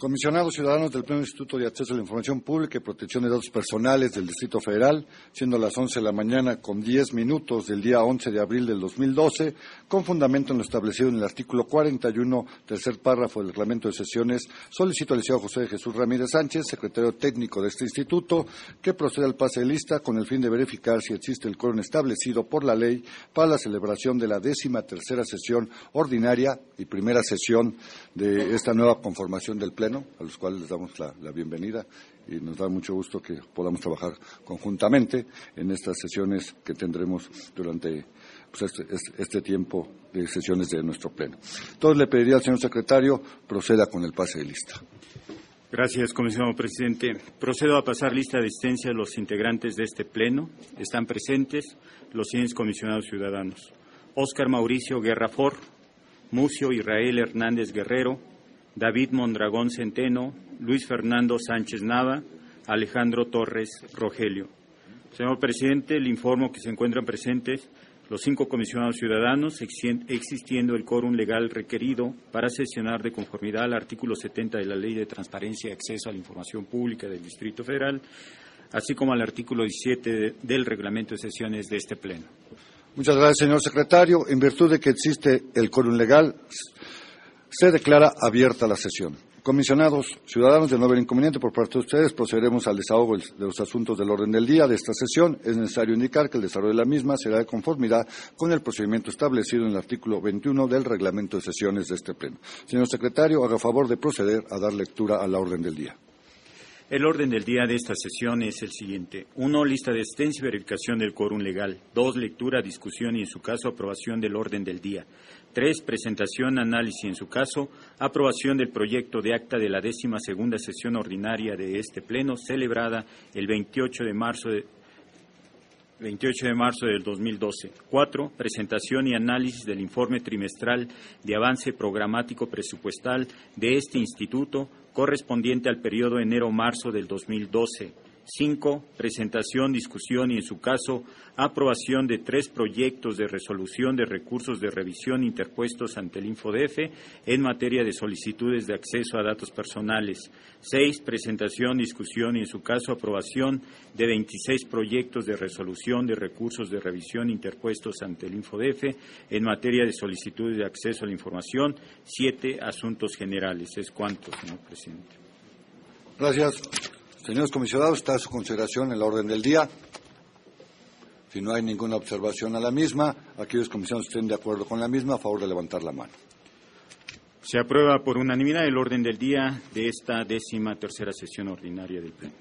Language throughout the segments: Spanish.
Comisionados ciudadanos del Pleno Instituto de Acceso a la Información Pública y Protección de Datos Personales del Distrito Federal, siendo las 11 de la mañana con 10 minutos del día 11 de abril del 2012, con fundamento en lo establecido en el artículo 41, tercer párrafo del reglamento de sesiones, solicito al licenciado José Jesús Ramírez Sánchez, secretario técnico de este instituto, que proceda al pase de lista con el fin de verificar si existe el quórum establecido por la ley para la celebración de la décima tercera sesión ordinaria y primera sesión de esta nueva conformación del Pleno a los cuales les damos la, bienvenida y nos da mucho gusto que podamos trabajar conjuntamente en estas sesiones que tendremos durante pues, este, este, tiempo de sesiones de nuestro Pleno. Entonces le pediría al señor secretario proceda con el pase de lista. Gracias, comisionado presidente. Procedo a pasar lista de asistencia de los integrantes de este Pleno. Están presentes los siguientes comisionados ciudadanos. Óscar Mauricio Guerrafor, Mucio Israel Hernández Guerrero, David Mondragón Centeno, Luis Fernando Sánchez Nava, Alejandro Torres Rogelio. Señor presidente, le informo que se encuentran presentes los cinco comisionados ciudadanos, existiendo el quórum legal requerido para sesionar de conformidad al artículo 70 de la Ley de Transparencia y Acceso a la Información Pública del Distrito Federal, así como al artículo 17 del reglamento de sesiones de este Pleno. Muchas gracias, señor secretario. En virtud de que existe el quórum legal, se declara abierta la sesión. Comisionados ciudadanos, de no haber inconveniente por parte de ustedes, procederemos al desahogo de los asuntos del orden del día de esta sesión. Es necesario indicar que el desarrollo de la misma será de conformidad con el procedimiento establecido en el artículo 21 del reglamento de sesiones de este Pleno. Señor secretario, haga favor de proceder a dar lectura a la orden del día. El orden del día de esta sesión es el siguiente. Uno, lista de asistencia y verificación del quórum legal. Dos, lectura, discusión y, en su caso, aprobación del orden del día. Tres, presentación, análisis en su caso, aprobación del proyecto de acta de la décima segunda sesión ordinaria de este Pleno, celebrada el 28 de marzo de, 28 de marzo del 2012. Cuatro, presentación y análisis del informe trimestral de avance programático presupuestal de este instituto correspondiente al periodo enero-marzo del 2012. Cinco, presentación, discusión y, en su caso, aprobación de tres proyectos de resolución de recursos de revisión interpuestos ante el InfoDF en materia de solicitudes de acceso a datos personales. Seis, presentación, discusión y, en su caso, aprobación de 26 proyectos de resolución de recursos de revisión interpuestos ante el InfoDF en materia de solicitudes de acceso a la información. Siete, asuntos generales. Es cuanto, señor presidente. Gracias. Señores comisionados, está a su consideración en la orden del día. Si no hay ninguna observación a la misma, aquellos comisionados estén de acuerdo con la misma, a favor de levantar la mano. Se aprueba por unanimidad el orden del día de esta décima tercera sesión ordinaria del Pleno.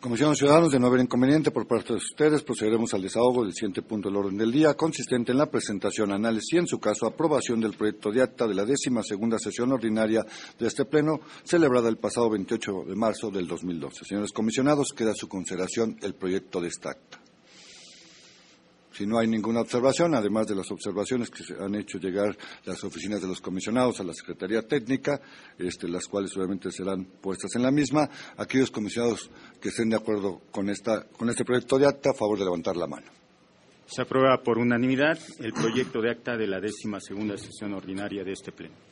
Comisión de Ciudadanos, de no haber inconveniente por parte de ustedes, procederemos al desahogo del siguiente punto del orden del día, consistente en la presentación, análisis y, en su caso, aprobación del proyecto de acta de la décima segunda sesión ordinaria de este Pleno, celebrada el pasado 28 de marzo del 2012. Señores comisionados, queda a su consideración el proyecto de esta acta. Si no hay ninguna observación, además de las observaciones que se han hecho llegar las oficinas de los comisionados a la Secretaría Técnica, este, las cuales obviamente serán puestas en la misma, aquellos comisionados que estén de acuerdo con, esta, con este proyecto de acta, a favor de levantar la mano. Se aprueba por unanimidad el proyecto de acta de la décima segunda sesión ordinaria de este Pleno.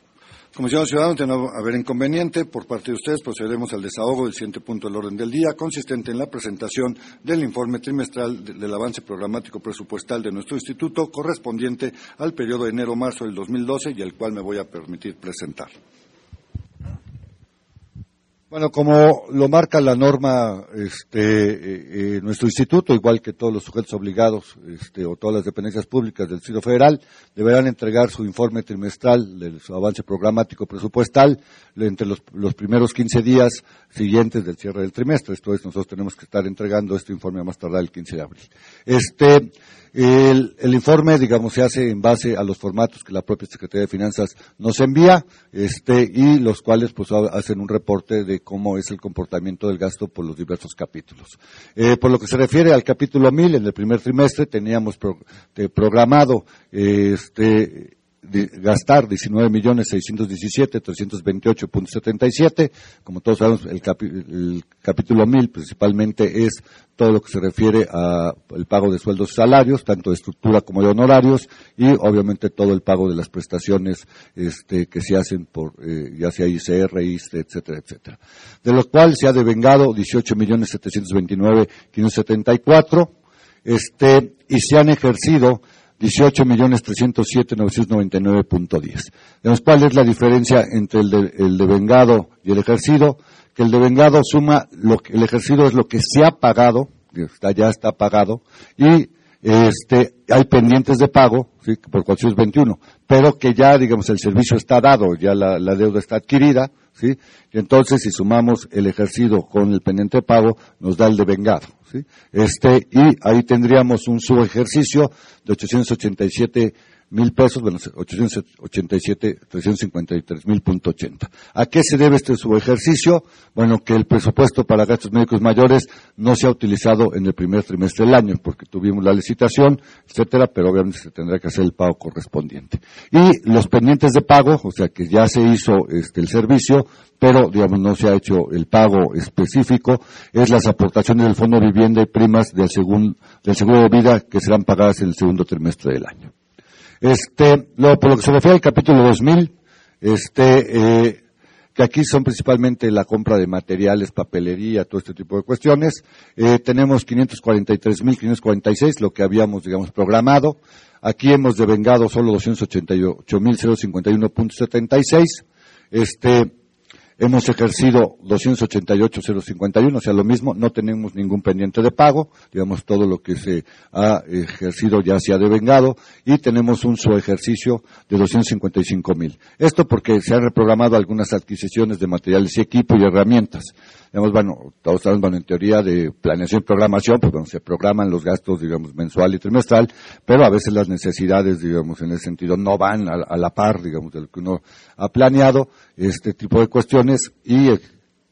Comisión Ciudadanos, de no haber inconveniente, por parte de ustedes procederemos al desahogo del siguiente punto del orden del día, consistente en la presentación del informe trimestral del avance programático presupuestal de nuestro instituto, correspondiente al periodo de enero-marzo del 2012 y el cual me voy a permitir presentar. Bueno, como lo marca la norma, este, eh, eh, nuestro instituto, igual que todos los sujetos obligados este, o todas las dependencias públicas del Distrito Federal, deberán entregar su informe trimestral de su avance programático presupuestal entre los, primeros 15 días siguientes del cierre del trimestre. Esto es, nosotros tenemos que estar entregando este informe a más tardar el 15 de abril. Este, el, informe, digamos, se hace en base a los formatos que la propia Secretaría de Finanzas nos envía, este, y los cuales, pues, hacen un reporte de cómo es el comportamiento del gasto por los diversos capítulos. Eh, por lo que se refiere al capítulo 1000, en el primer trimestre teníamos programado, este, gastar 19 millones 617 328.77. Como todos sabemos, el, el, capítulo 1000 principalmente es todo lo que se refiere al pago de sueldos y salarios, tanto de estructura como de honorarios, y obviamente todo el pago de las prestaciones este, que se hacen por, eh, ya sea ICR, ISTE, etcétera, etcétera. De lo cual se ha devengado 18 millones 729 574, este, y se han ejercido 18 millones 307 999.10. ¿Cuál es la diferencia entre el, de, el devengado y el ejercido? Que el devengado suma lo que, el ejercido es lo que se ha pagado, ya está pagado, y este, hay pendientes de pago, ¿sí? por 421, pero que ya, digamos, el servicio está dado, ya la, deuda está adquirida, ¿sí? Y entonces, si sumamos el ejercido con el pendiente de pago, nos da el devengado, ¿sí? Este, y ahí tendríamos un subejercicio de 887 mil pesos, bueno, 887, 353 mil punto ochenta. ¿A qué se debe este subejercicio? Bueno, que el presupuesto para gastos médicos mayores no se ha utilizado en el primer trimestre del año, porque tuvimos la licitación, etcétera, pero obviamente se tendrá que hacer el pago correspondiente. Y los pendientes de pago, o sea que ya se hizo este, el servicio, pero digamos no se ha hecho el pago específico, es las aportaciones del Fondo de Vivienda y primas del, del seguro de vida que serán pagadas en el segundo trimestre del año. Este, luego, por lo que se refiere al capítulo 2000, este, eh, que aquí son principalmente la compra de materiales, papelería, todo este tipo de cuestiones. Eh, tenemos 543.546, lo que habíamos, digamos, programado. Aquí hemos devengado solo 288.051.76. Este, Hemos ejercido 288.051, o sea, lo mismo, no tenemos ningún pendiente de pago, digamos, todo lo que se ha ejercido ya se ha devengado, y tenemos un subejercicio de 255.000. Esto porque se han reprogramado algunas adquisiciones de materiales y equipo y herramientas digamos, bueno, todos sabemos, bueno, en teoría de planeación y programación, pues bueno, se programan los gastos, digamos, mensual y trimestral, pero a veces las necesidades, digamos, en ese sentido no van a, la par, digamos, de lo que uno ha planeado, este tipo de cuestiones, y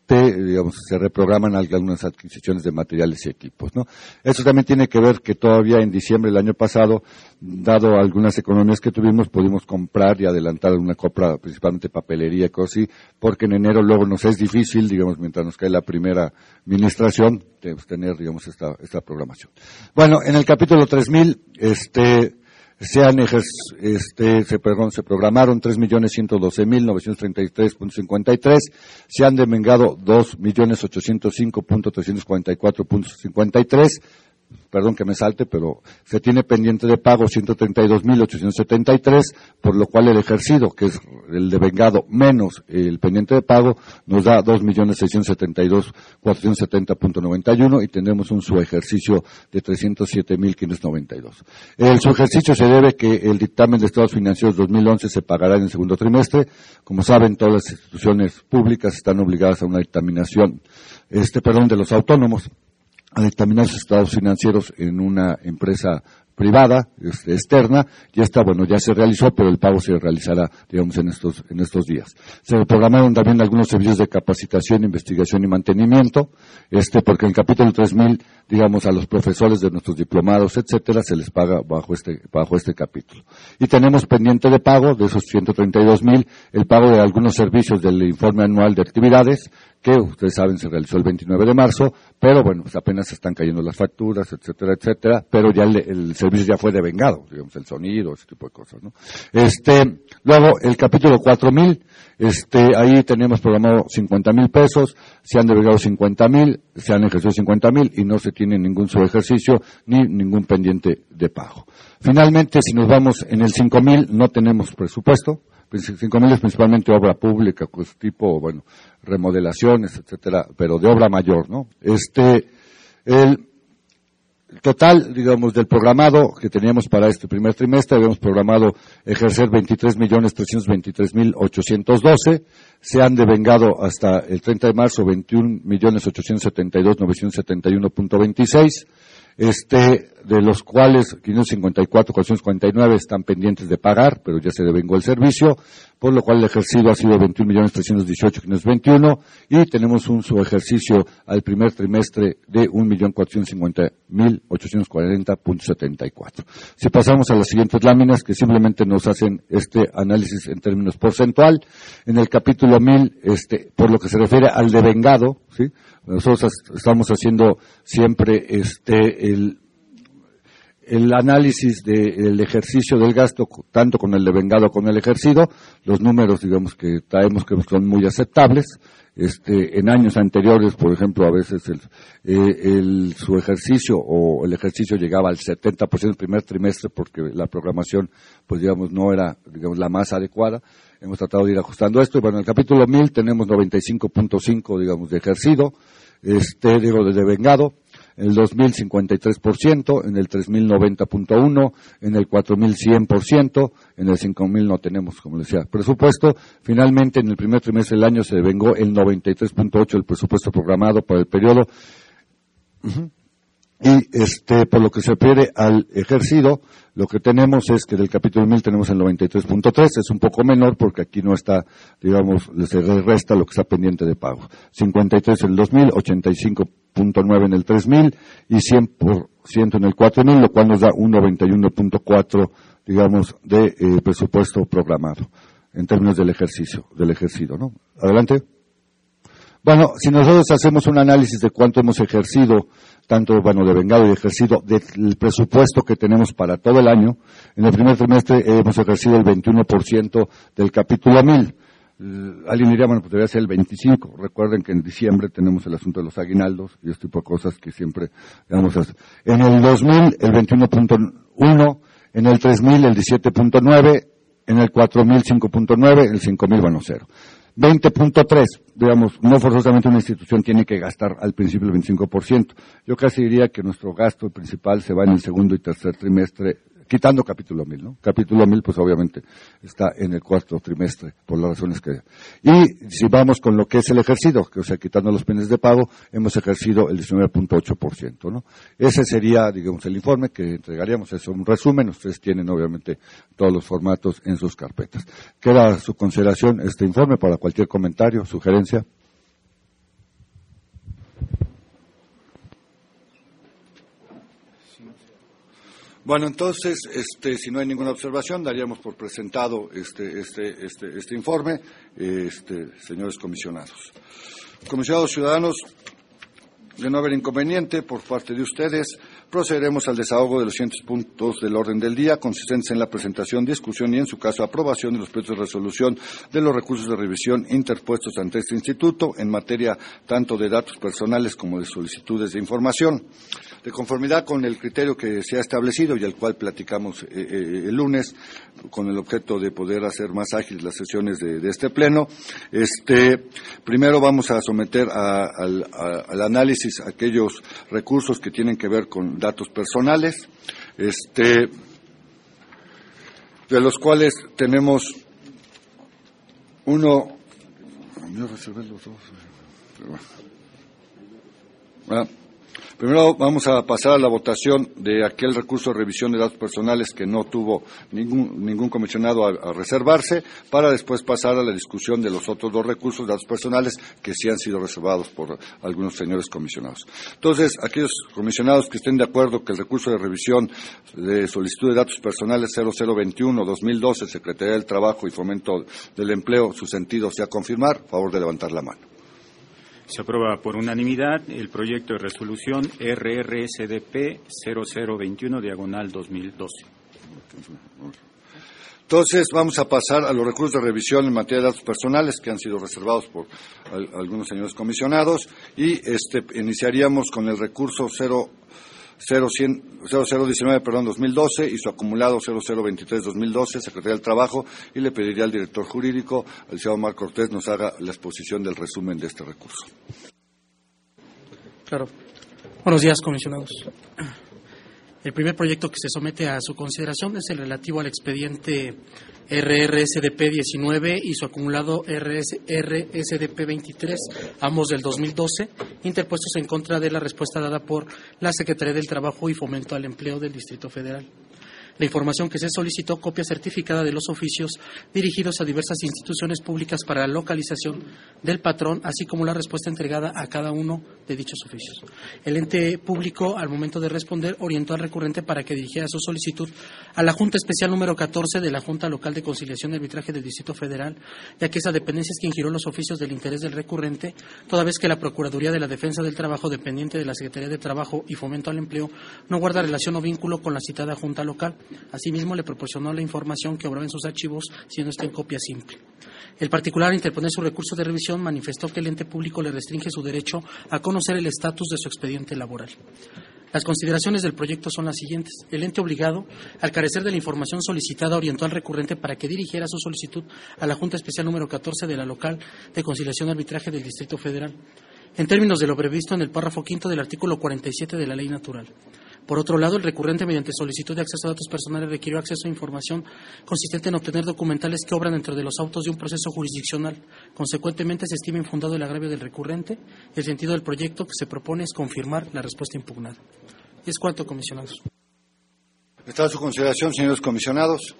digamos, se reprograman algunas adquisiciones de materiales y equipos, ¿no? Eso también tiene que ver que todavía en diciembre del año pasado, dado algunas economías que tuvimos, pudimos comprar y adelantar una compra, principalmente papelería y cosas así, porque en enero luego nos es difícil, digamos, mientras nos cae la primera administración, tener, digamos, esta, esta programación. Bueno, en el capítulo 3000, este, se han este, se, perdón, se programaron 3.112.933.53, se han demengado 2.805.344.53, perdón que me salte, pero se tiene pendiente de pago 132.873, por lo cual el ejercido, que es el de vengado menos el pendiente de pago, nos da 2.672.470.91 y tendremos un subejercicio de 307.592. El subejercicio se debe que el dictamen de estados financieros 2011 se pagará en el segundo trimestre. Como saben, todas las instituciones públicas están obligadas a una dictaminación, este, perdón, de los autónomos a dictaminar sus estados financieros en una empresa privada, este, externa, ya está, bueno, ya se realizó, pero el pago se realizará, digamos, en estos, en estos días. Se programaron también algunos servicios de capacitación, investigación y mantenimiento, este, porque en el capítulo 3000, digamos, a los profesores de nuestros diplomados, etcétera, se les paga bajo este, bajo este capítulo. Y tenemos pendiente de pago de esos 132 mil, el pago de algunos servicios del informe anual de actividades, que ustedes saben se realizó el 29 de marzo, pero bueno, pues apenas están cayendo las facturas, etcétera, etcétera, pero ya el, servicio ya fue devengado, digamos, el sonido, ese tipo de cosas, ¿no? Este, luego, el capítulo 4000, este, ahí tenemos programado 50 mil pesos, se han devengado 50 mil, se han ejercido 50 mil y no se tiene ningún subejercicio ni ningún pendiente de pago. Finalmente, si nos vamos en el 5000, no tenemos presupuesto, 5.000 es principalmente obra pública, pues tipo, bueno, remodelaciones, etcétera, pero de obra mayor, ¿no? Este, el total, digamos, del programado que teníamos para este primer trimestre, habíamos programado ejercer 23.323.812, se han devengado hasta el 30 de marzo 21.872.971.26, este, de los cuales 554, 449 están pendientes de pagar, pero ya se devengó el servicio, por lo cual el ejercicio ha sido 21.318.521 y tenemos un subejercicio al primer trimestre de 1.450.840.74. Si pasamos a las siguientes láminas que simplemente nos hacen este análisis en términos porcentual, en el capítulo 1000, este, por lo que se refiere al devengado, ¿sí? Nosotros estamos haciendo siempre este, el, el análisis del ejercicio del gasto, tanto con el devengado como con el ejercido, los números, digamos, que traemos que son muy aceptables. Este, en años anteriores, por ejemplo, a veces el, eh, su ejercicio o el ejercicio llegaba al 70% del primer trimestre porque la programación, pues digamos, no era, digamos, la más adecuada. Hemos tratado de ir ajustando esto. Y bueno, en el capítulo 1000 tenemos 95.5, digamos, de ejercido, este, digo, de devengado en el 2000 53%, en el 3000 90.1, en el 4000 100%, en el 5000 no tenemos, como decía, presupuesto. Finalmente, en el primer trimestre del año se devengó el 93.8 del presupuesto programado para el periodo. Y este, por lo que se refiere al ejercido, lo que tenemos es que del capítulo 1000 tenemos el 93.3, es un poco menor porque aquí no está, digamos, se resta lo que está pendiente de pago. 53 en el 2000, 85.9 en el 3000 y 100% en el 4000, lo cual nos da un 91.4, digamos, de eh, presupuesto programado en términos del ejercicio, del ejercido, ¿no? Adelante. Bueno, si nosotros hacemos un análisis de cuánto hemos ejercido tanto bueno, de vengado y ejercido del presupuesto que tenemos para todo el año. En el primer trimestre hemos ejercido el 21% del capítulo 1000. Alguien diría, bueno, pues debería ser el 25. Recuerden que en diciembre tenemos el asunto de los aguinaldos y este tipo de cosas que siempre hacer. En el 2000 el 21.1, en el 3000 el 17.9, en el 4000 5.9, el 5000 bueno, cero. 20.3, digamos, no forzosamente una institución tiene que gastar al principio el 25%. Yo casi diría que nuestro gasto principal se va en el segundo y tercer trimestre quitando capítulo 1000, ¿no? Capítulo 1000, pues obviamente está en el cuarto trimestre, por las razones que... Y si vamos con lo que es el ejercido, que o sea, quitando los penes de pago, hemos ejercido el 19.8%, ¿no? Ese sería, digamos, el informe que entregaríamos, es un resumen, ustedes tienen obviamente todos los formatos en sus carpetas. Queda a su consideración este informe para cualquier comentario, sugerencia. Bueno, entonces, este, si no hay ninguna observación, daríamos por presentado este, este, este, este informe, este, señores comisionados. Comisionados ciudadanos, de no haber inconveniente por parte de ustedes, procederemos al desahogo de los siguientes puntos del orden del día, consistentes en la presentación, discusión y, en su caso, aprobación de los proyectos de resolución de los recursos de revisión interpuestos ante este instituto en materia tanto de datos personales como de solicitudes de información. De conformidad con el criterio que se ha establecido y al cual platicamos eh, eh, el lunes, con el objeto de poder hacer más ágiles las sesiones de, este pleno, este, primero vamos a someter al, al análisis aquellos recursos que tienen que ver con datos personales, este, de los cuales tenemos uno. Primero vamos a pasar a la votación de aquel recurso de revisión de datos personales que no tuvo ningún, comisionado a, reservarse, para después pasar a la discusión de los otros dos recursos de datos personales que sí han sido reservados por algunos señores comisionados. Entonces, aquellos comisionados que estén de acuerdo que el recurso de revisión de solicitud de datos personales 0021-2012, Secretaría del Trabajo y Fomento del Empleo, su sentido sea confirmar, favor de levantar la mano. Se aprueba por unanimidad el proyecto de resolución RRSDP 0021 diagonal 2012. Entonces vamos a pasar a los recursos de revisión en materia de datos personales que han sido reservados por algunos señores comisionados y este, iniciaríamos con el recurso 0 0019, perdón, 2012 y su acumulado 0023 2012, Secretaría del Trabajo, y le pediría al director jurídico, al licenciado Marco Cortés, nos haga la exposición del resumen de este recurso. Claro. Buenos días, comisionados. El primer proyecto que se somete a su consideración es el relativo al expediente RRSDP 19 y su acumulado RSDP 23, ambos del 2012, interpuestos en contra de la respuesta dada por la Secretaría del Trabajo y Fomento al Empleo del Distrito Federal la información que se solicitó copia certificada de los oficios dirigidos a diversas instituciones públicas para la localización del patrón, así como la respuesta entregada a cada uno de dichos oficios. El ente público, al momento de responder, orientó al recurrente para que dirigiera su solicitud a la Junta Especial número 14 de la Junta Local de Conciliación y Arbitraje del Distrito Federal, ya que esa dependencia es quien giró los oficios del interés del recurrente, toda vez que la Procuraduría de la Defensa del Trabajo, dependiente de la Secretaría de Trabajo y Fomento al Empleo, no guarda relación o vínculo con la citada Junta Local. Asimismo, le proporcionó la información que obraba en sus archivos, siendo esta en copia simple. El particular, interponer su recurso de revisión, manifestó que el ente público le restringe su derecho a conocer el estatus de su expediente laboral. Las consideraciones del proyecto son las siguientes. El ente obligado, al carecer de la información solicitada, orientó al recurrente para que dirigiera su solicitud a la Junta Especial número 14 de la local de conciliación y arbitraje del Distrito Federal, en términos de lo previsto en el párrafo quinto del artículo 47 de la Ley Natural. Por otro lado, el recurrente, mediante solicitud de acceso a datos personales, requirió acceso a información consistente en obtener documentales que obran dentro de los autos de un proceso jurisdiccional. Consecuentemente, se estima infundado el agravio del recurrente. El sentido del proyecto que se propone es confirmar la respuesta impugnada. Es cuanto, comisionados. ¿Está a su consideración, señores comisionados?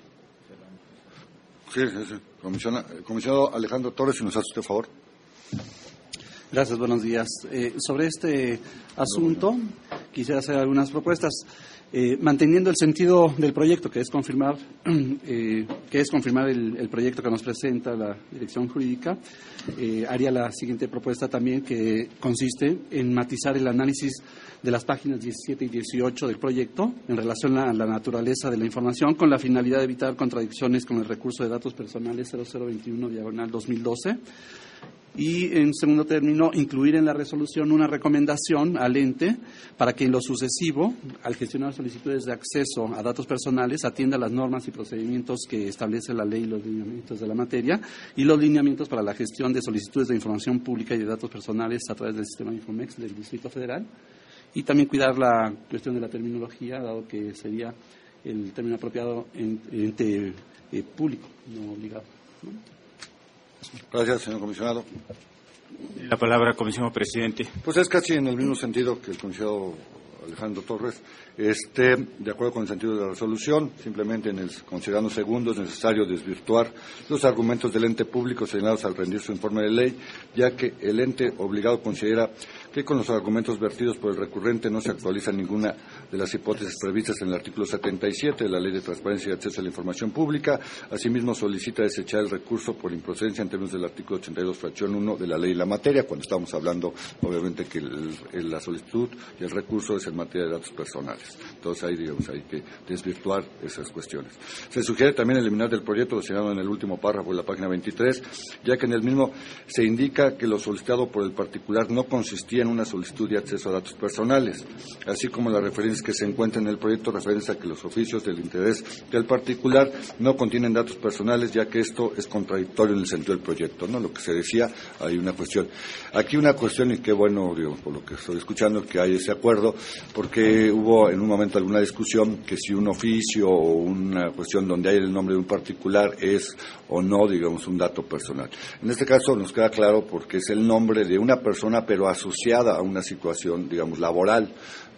Sí, sí, sí. Comisionado Alejandro Torres, si nos hace usted favor. Gracias, buenos días. Eh, sobre este asunto, quisiera hacer algunas propuestas. Eh, manteniendo el sentido del proyecto, que es confirmar, eh, que es confirmar el, proyecto que nos presenta la dirección jurídica, haría la siguiente propuesta también, que consiste en matizar el análisis de las páginas 17 y 18 del proyecto en relación a la naturaleza de la información, con la finalidad de evitar contradicciones con el recurso de datos personales 0021 diagonal 2012 y, en segundo término, incluir en la resolución una recomendación al ente para que en lo sucesivo, al gestionar solicitudes de acceso a datos personales, atienda las normas y procedimientos que establece la ley y los lineamientos de la materia y los lineamientos para la gestión de solicitudes de información pública y de datos personales a través del sistema Infomex del Distrito Federal y también cuidar la cuestión de la terminología, dado que sería el término apropiado en ente eh, público, no obligado. Gracias, señor comisionado. La palabra, comisionado presidente. Pues es casi en el mismo sentido que el comisionado Alejandro Torres. Este, de acuerdo con el sentido de la resolución, simplemente en el considerando segundo es necesario desvirtuar los argumentos del ente público señalados al rendir su informe de ley, ya que el ente obligado considera que con los argumentos vertidos por el recurrente no se actualiza ninguna de las hipótesis previstas en el artículo 77 de la Ley de Transparencia y Acceso a la Información Pública. Asimismo, solicita desechar el recurso por improcedencia en términos del artículo 82, fracción 1 de la ley y la materia, cuando estamos hablando, obviamente, que la solicitud y el recurso es en materia de datos personales. Entonces, ahí, digamos, hay que desvirtuar esas cuestiones. Se sugiere también eliminar del proyecto, lo señalado en el último párrafo de la página 23, ya que en el mismo se indica que lo solicitado por el particular no consistía una solicitud de acceso a datos personales, así como las referencias que se encuentran en el proyecto referencia a que los oficios del interés del particular no contienen datos personales, ya que esto es contradictorio en el sentido del proyecto, ¿no? Lo que se decía, hay una cuestión. Aquí una cuestión, y qué bueno, digo, por lo que estoy escuchando, que hay ese acuerdo, porque hubo en un momento alguna discusión que si un oficio o una cuestión donde hay el nombre de un particular es o no, digamos, un dato personal. En este caso nos queda claro porque es el nombre de una persona, pero asociada a una situación, digamos, laboral.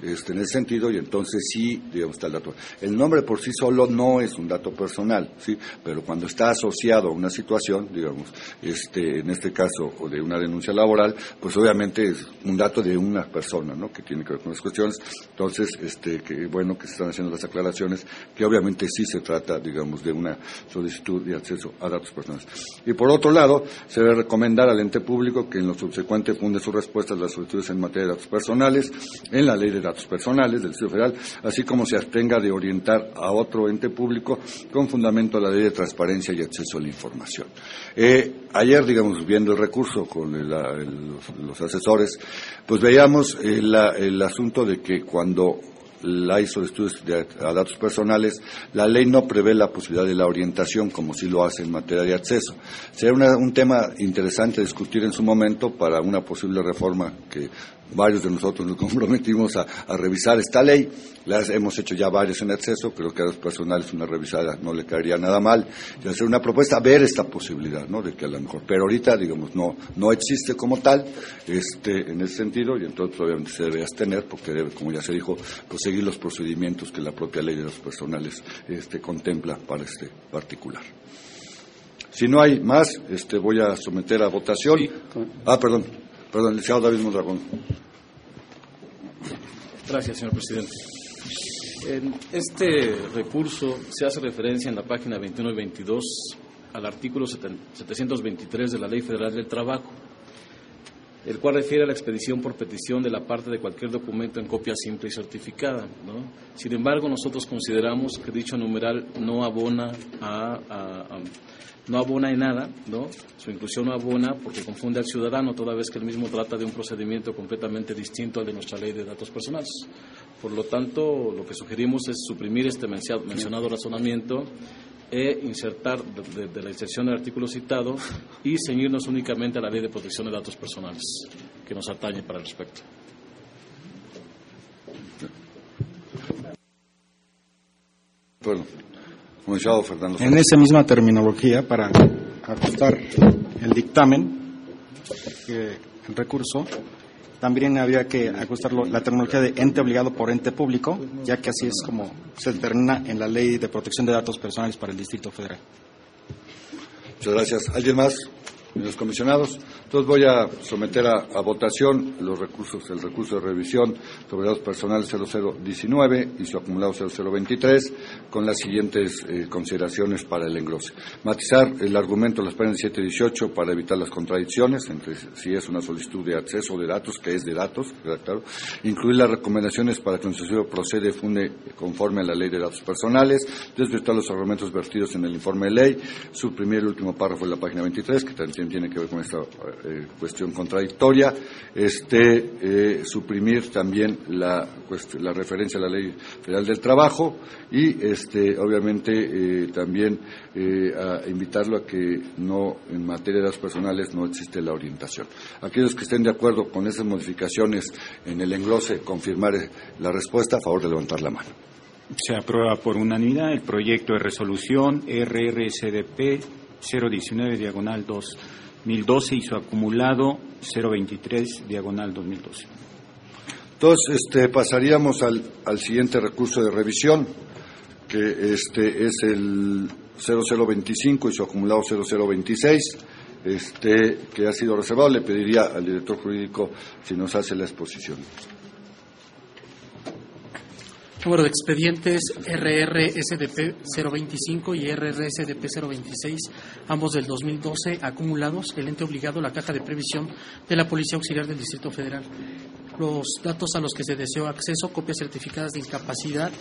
Este, en ese sentido, y entonces sí, digamos, está el dato. El nombre por sí solo no es un dato personal, ¿sí? Pero cuando está asociado a una situación, digamos, este, en este caso, o de una denuncia laboral, pues obviamente es un dato de una persona, ¿no? Que tiene que ver con las cuestiones. Entonces, este, que bueno que se están haciendo las aclaraciones, que obviamente sí se trata, digamos, de una solicitud de acceso a datos personales. Y por otro lado, se debe recomendar al ente público que en lo subsecuente funde sus respuestas a las solicitudes en materia de datos personales en la ley de datos personales del Distrito Federal, así como se abstenga de orientar a otro ente público con fundamento a la ley de transparencia y acceso a la información. Eh, ayer, digamos, viendo el recurso con los, asesores, pues veíamos el asunto de que cuando la ISO de de, datos personales, la ley no prevé la posibilidad de la orientación como sí lo hace en materia de acceso. Sería un tema interesante discutir en su momento para una posible reforma que varios de nosotros nos comprometimos a, revisar esta ley. Las hemos hecho ya varios en acceso, creo que a los personales una revisada no le caería nada mal. Y hacer una propuesta, ver esta posibilidad, ¿no? De que a lo mejor, pero ahorita, digamos, no, no existe como tal, este, en ese sentido, y entonces obviamente se debe abstener porque debe, como ya se dijo, proseguir los procedimientos que la propia ley de los personales este, contempla para este particular. Si no hay más, este, voy a someter a votación. Ah, perdón, perdón, licenciado David Mondragón. Gracias, señor presidente. En este recurso se hace referencia en la página 21 y 22 al artículo 723 de la Ley Federal del Trabajo, el cual refiere a la expedición por petición de la parte de cualquier documento en copia simple y certificada. Sin embargo, nosotros consideramos que dicho numeral no abona a no abona en nada, ¿no? Su inclusión no abona porque confunde al ciudadano toda vez que el mismo trata de un procedimiento completamente distinto al de nuestra ley de datos personales. Por lo tanto, lo que sugerimos es suprimir este mencionado razonamiento e insertar de, la inserción del artículo citado y ceñirnos únicamente a la ley de protección de datos personales que nos atañe para el respecto. En esa misma terminología, para ajustar el dictamen, el recurso, también había que ajustar la terminología de ente obligado por ente público, ya que así es como se determina en la Ley de Protección de Datos Personales para el Distrito Federal. Muchas gracias. ¿Alguien más? Los comisionados. Entonces voy a someter a, votación los recursos, el recurso de revisión sobre datos personales 0019 y su acumulado 0023 con las siguientes eh, consideraciones para el engrose. Matizar el argumento de las páginas 7 y 18 para evitar las contradicciones entre si es una solicitud de acceso de datos, que es de datos, claro. Incluir las recomendaciones para que un sucesivo procede funde conforme a la ley de datos personales, desvirtuar los argumentos vertidos en el informe de ley, suprimir el último párrafo de la página 23, que también tiene que ver con esta eh, cuestión contradictoria, este, eh, suprimir también la, referencia a la Ley Federal del Trabajo y, este, obviamente, eh, también a invitarlo a que no, en materia de datos personales, no existe la orientación. Aquellos que estén de acuerdo con esas modificaciones en el englose, confirmar la respuesta, a favor de levantar la mano. Se aprueba por unanimidad el proyecto de resolución RRSDP 019 diagonal 2012 y su acumulado 023 diagonal 2012. Entonces, este, pasaríamos al, al siguiente recurso de revisión, que este es el 0025 y su acumulado 0026, este, que ha sido reservado. Le pediría al director jurídico si nos hace la exposición. Número de expedientes RRSDP 025 y RRSDP 026, ambos del 2012, acumulados, el ente obligado, la caja de previsión de la Policía Auxiliar del Distrito Federal. Los datos a los que se deseó acceso, copias certificadas de incapacidad,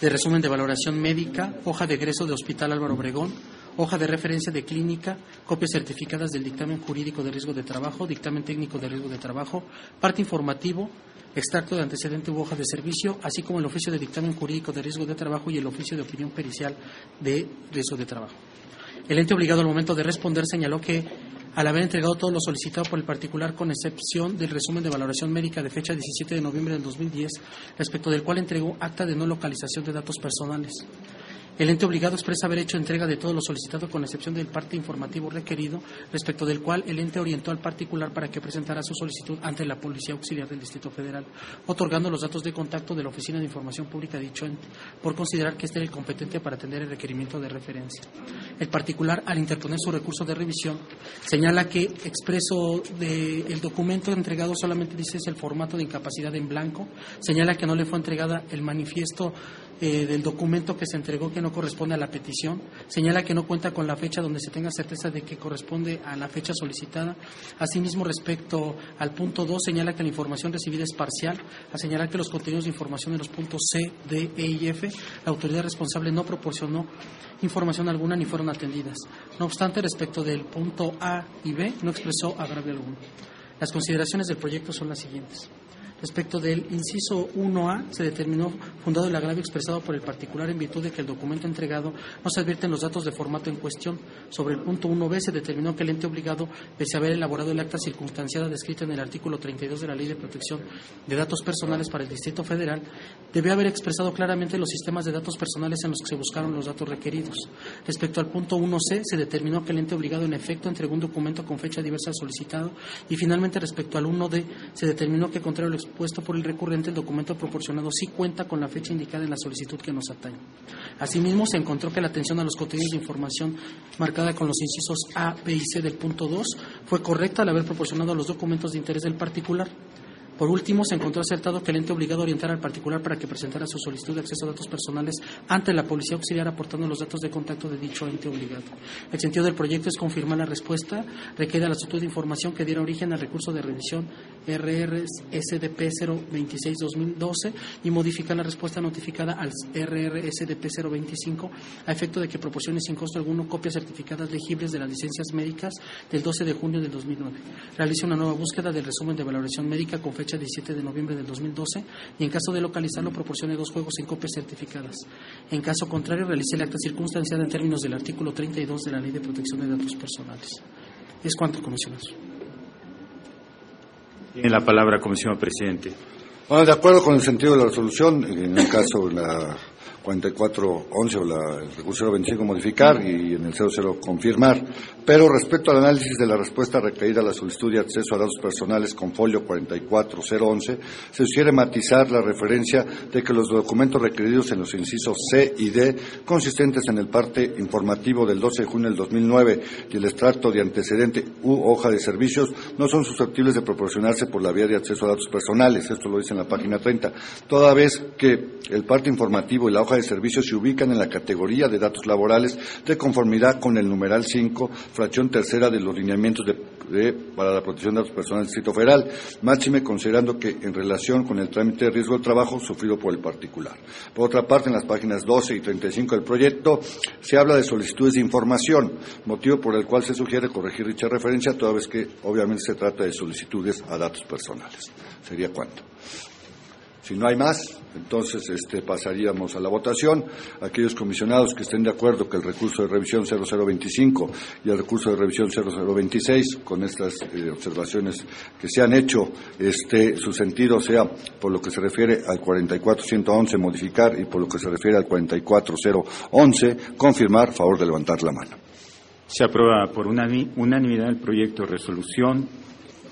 de resumen de valoración médica, hoja de egreso de Hospital Álvaro Obregón, hoja de referencia de clínica, copias certificadas del dictamen jurídico de riesgo de trabajo, dictamen técnico de riesgo de trabajo, parte informativo, extracto de antecedente u hoja de servicio, así como el oficio de dictamen jurídico de riesgo de trabajo y el oficio de opinión pericial de riesgo de trabajo. El ente obligado al momento de responder señaló que al haber entregado todo lo solicitado por el particular con excepción del resumen de valoración médica de fecha 17 de noviembre del 2010, respecto del cual entregó acta de no localización de datos personales, el ente obligado expresa haber hecho entrega de todo lo solicitado con excepción del parte informativo requerido, respecto del cual el ente orientó al particular para que presentara su solicitud ante la Policía Auxiliar del Distrito Federal, otorgando los datos de contacto de la Oficina de Información Pública de dicho ente, por considerar que este era el competente para atender el requerimiento de referencia. El particular, al interponer su recurso de revisión, señala que expreso del documento entregado solamente dice es el formato de incapacidad en blanco, señala que no le fue entregada el manifiesto eh, del documento que se entregó que no corresponde a la petición, señala que no cuenta con la fecha donde se tenga certeza de que corresponde a la fecha solicitada. Asimismo, respecto al punto 2, señala que la información recibida es parcial, a señalar que los contenidos de información en los puntos C, D, E y F, la autoridad responsable no proporcionó información alguna ni fueron atendidas. No obstante, respecto del punto A y B, no expresó agravio alguno. Las consideraciones del proyecto son las siguientes. Respecto del inciso 1A, se determinó fundado el agravio expresado por el particular en virtud de que el documento entregado no se advierten los datos de formato en cuestión. Sobre el punto 1B, se determinó que el ente obligado, pese a haber elaborado el acta circunstanciada descrita en el artículo 32 de la Ley de Protección de Datos Personales para el Distrito Federal, debió haber expresado claramente los sistemas de datos personales en los que se buscaron los datos requeridos. Respecto al punto 1C, se determinó que el ente obligado en efecto entregó un documento con fecha diversa solicitado y finalmente respecto al 1D, se determinó que contrario al puesto por el recurrente, el documento proporcionado sí cuenta con la fecha indicada en la solicitud que nos atañe. Asimismo, se encontró que la atención a los contenidos de información marcada con los incisos A, B y C del punto 2 fue correcta al haber proporcionado los documentos de interés del particular. Por último, se encontró acertado que el ente obligado a orientar al particular para que presentara su solicitud de acceso a datos personales ante la Policía Auxiliar aportando los datos de contacto de dicho ente obligado. El sentido del proyecto es confirmar la respuesta requerida a la solicitud de información que diera origen al recurso de revisión RRSDP 026-2012 y modificar la respuesta notificada al RRSDP 025 a efecto de que proporcione sin costo alguno copias certificadas legibles de las licencias médicas del 12 de junio del 2009. Realice una nueva búsqueda del resumen de valoración médica con fecha fecha 17 de noviembre del 2012 y en caso de localizarlo proporcione dos juegos sin copias certificadas. En caso contrario, realice el acta circunstanciada en términos del artículo 32 de la Ley de Protección de Datos Personales. Es cuanto, comisionados. Tiene la palabra, comisionado presidente. Bueno, de acuerdo con el sentido de la resolución, en el caso la 4411 o la, el recurso 025 modificar y en el 00 confirmar. Pero respecto al análisis de la respuesta recaída a la solicitud de acceso a datos personales con folio 44011, se sugiere matizar la referencia de que los documentos requeridos en los incisos C y D, consistentes en el parte informativo del 12 de junio del 2009 y el extracto de antecedente u hoja de servicios, no son susceptibles de proporcionarse por la vía de acceso a datos personales. Esto lo dice en la página 30. Toda vez que el parte informativo y la hoja de servicios se ubican en la categoría de datos laborales de conformidad con el numeral 5, fracción tercera de los lineamientos de, para la protección de datos personales del Distrito Federal, máxime considerando que en relación con el trámite de riesgo del trabajo sufrido por el particular. Por otra parte, en las páginas 12 y 35 del proyecto se habla de solicitudes de información, motivo por el cual se sugiere corregir dicha referencia, toda vez que obviamente se trata de solicitudes a datos personales. ¿Sería cuánto? Si no hay más, entonces este, pasaríamos a la votación. Aquellos comisionados que estén de acuerdo que el recurso de revisión 0025 y el recurso de revisión 0026, con estas eh, observaciones que se han hecho, este, su sentido sea por lo que se refiere al 44111 modificar y por lo que se refiere al 44011 confirmar, favor de levantar la mano. Se aprueba por unanimidad el proyecto de resolución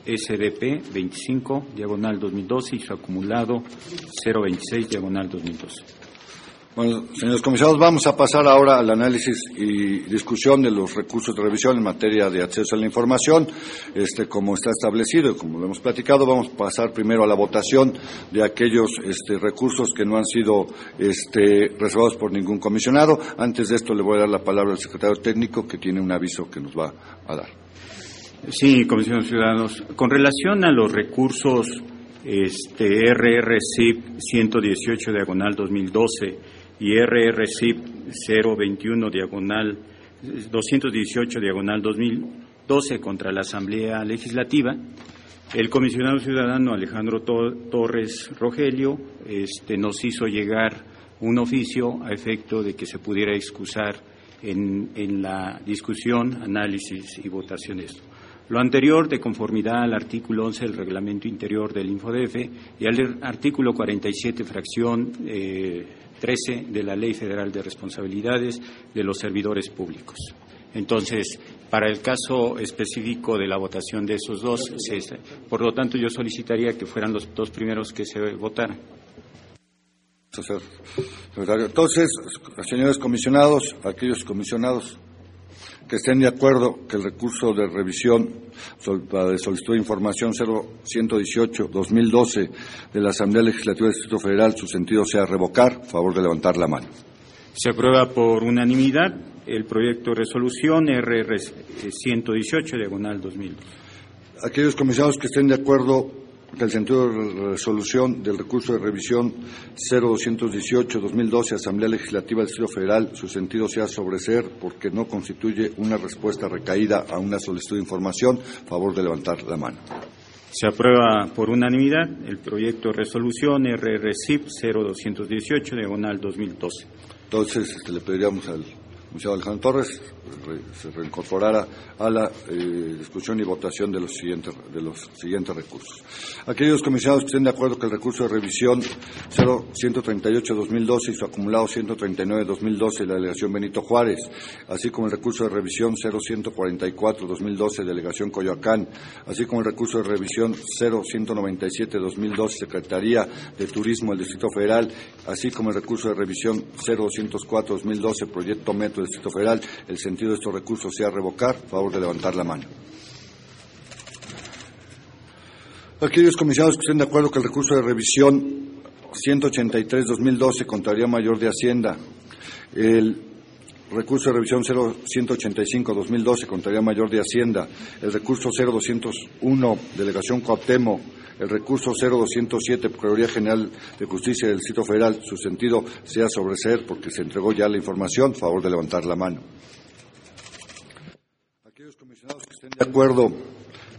SDP 25, diagonal 2012 y su acumulado 026, diagonal 2012. Bueno, señores comisados, vamos a pasar ahora al análisis y discusión de los recursos de revisión en materia de acceso a la información. Este, como está establecido y como lo hemos platicado, vamos a pasar primero a la votación de aquellos este, recursos que no han sido este, reservados por ningún comisionado. Antes de esto, le voy a dar la palabra al secretario técnico que tiene un aviso que nos va a dar. Sí, Comisión de Ciudadanos. Con relación a los recursos este, RRCIP 118 diagonal 2012 y RRCIP 021 diagonal 218 diagonal 2012 contra la Asamblea Legislativa, el comisionado ciudadano Alejandro Torres Rogelio este, nos hizo llegar un oficio a efecto de que se pudiera excusar en, en la discusión, análisis y votación de esto. Lo anterior de conformidad al artículo 11 del reglamento interior del InfoDF y al artículo 47, fracción 13 eh, de la Ley Federal de Responsabilidades de los Servidores Públicos. Entonces, para el caso específico de la votación de esos dos, por lo tanto, yo solicitaría que fueran los dos primeros que se votaran. Entonces, señores comisionados, aquellos comisionados que estén de acuerdo que el recurso de revisión de solicitud de información 0118-2012 de la Asamblea Legislativa del Distrito Federal, su sentido sea revocar, favor de levantar la mano. Se aprueba por unanimidad el proyecto de resolución RR 118, diagonal 2000. Aquellos comisionados que estén de acuerdo el sentido de resolución del recurso de revisión 0218-2012, Asamblea Legislativa del Distrito Federal, su sentido sea sobreser porque no constituye una respuesta recaída a una solicitud de información, favor de levantar la mano. Se aprueba por unanimidad el proyecto de resolución RRCIP 0218 diagonal 2012. Entonces, este, le pediríamos al comisionado Alejandro Torres se reincorporara a la eh, discusión y votación de los siguientes de los siguientes recursos. Aquellos comisionados que estén de acuerdo que el recurso de revisión 0138-2012 y su acumulado 139-2012 de la delegación Benito Juárez, así como el recurso de revisión 0144-2012 delegación Coyoacán, así como el recurso de revisión 0197-2012 Secretaría de Turismo del Distrito Federal, así como el recurso de revisión 0204-2012 Proyecto Metro del Distrito Federal, el sentido de estos recursos sea revocar, favor de levantar la mano. Aquellos comisionados que estén de acuerdo que el recurso de revisión 183-2012, Contraloría Mayor de Hacienda, el recurso de revisión 0185-2012, Contraloría Mayor de Hacienda, el recurso 0201, Delegación Cuauhtémoc, el recurso 0207, Procuraduría General de Justicia del Distrito Federal, su sentido sea sobreser porque se entregó ya la información, favor de levantar la mano. De acuerdo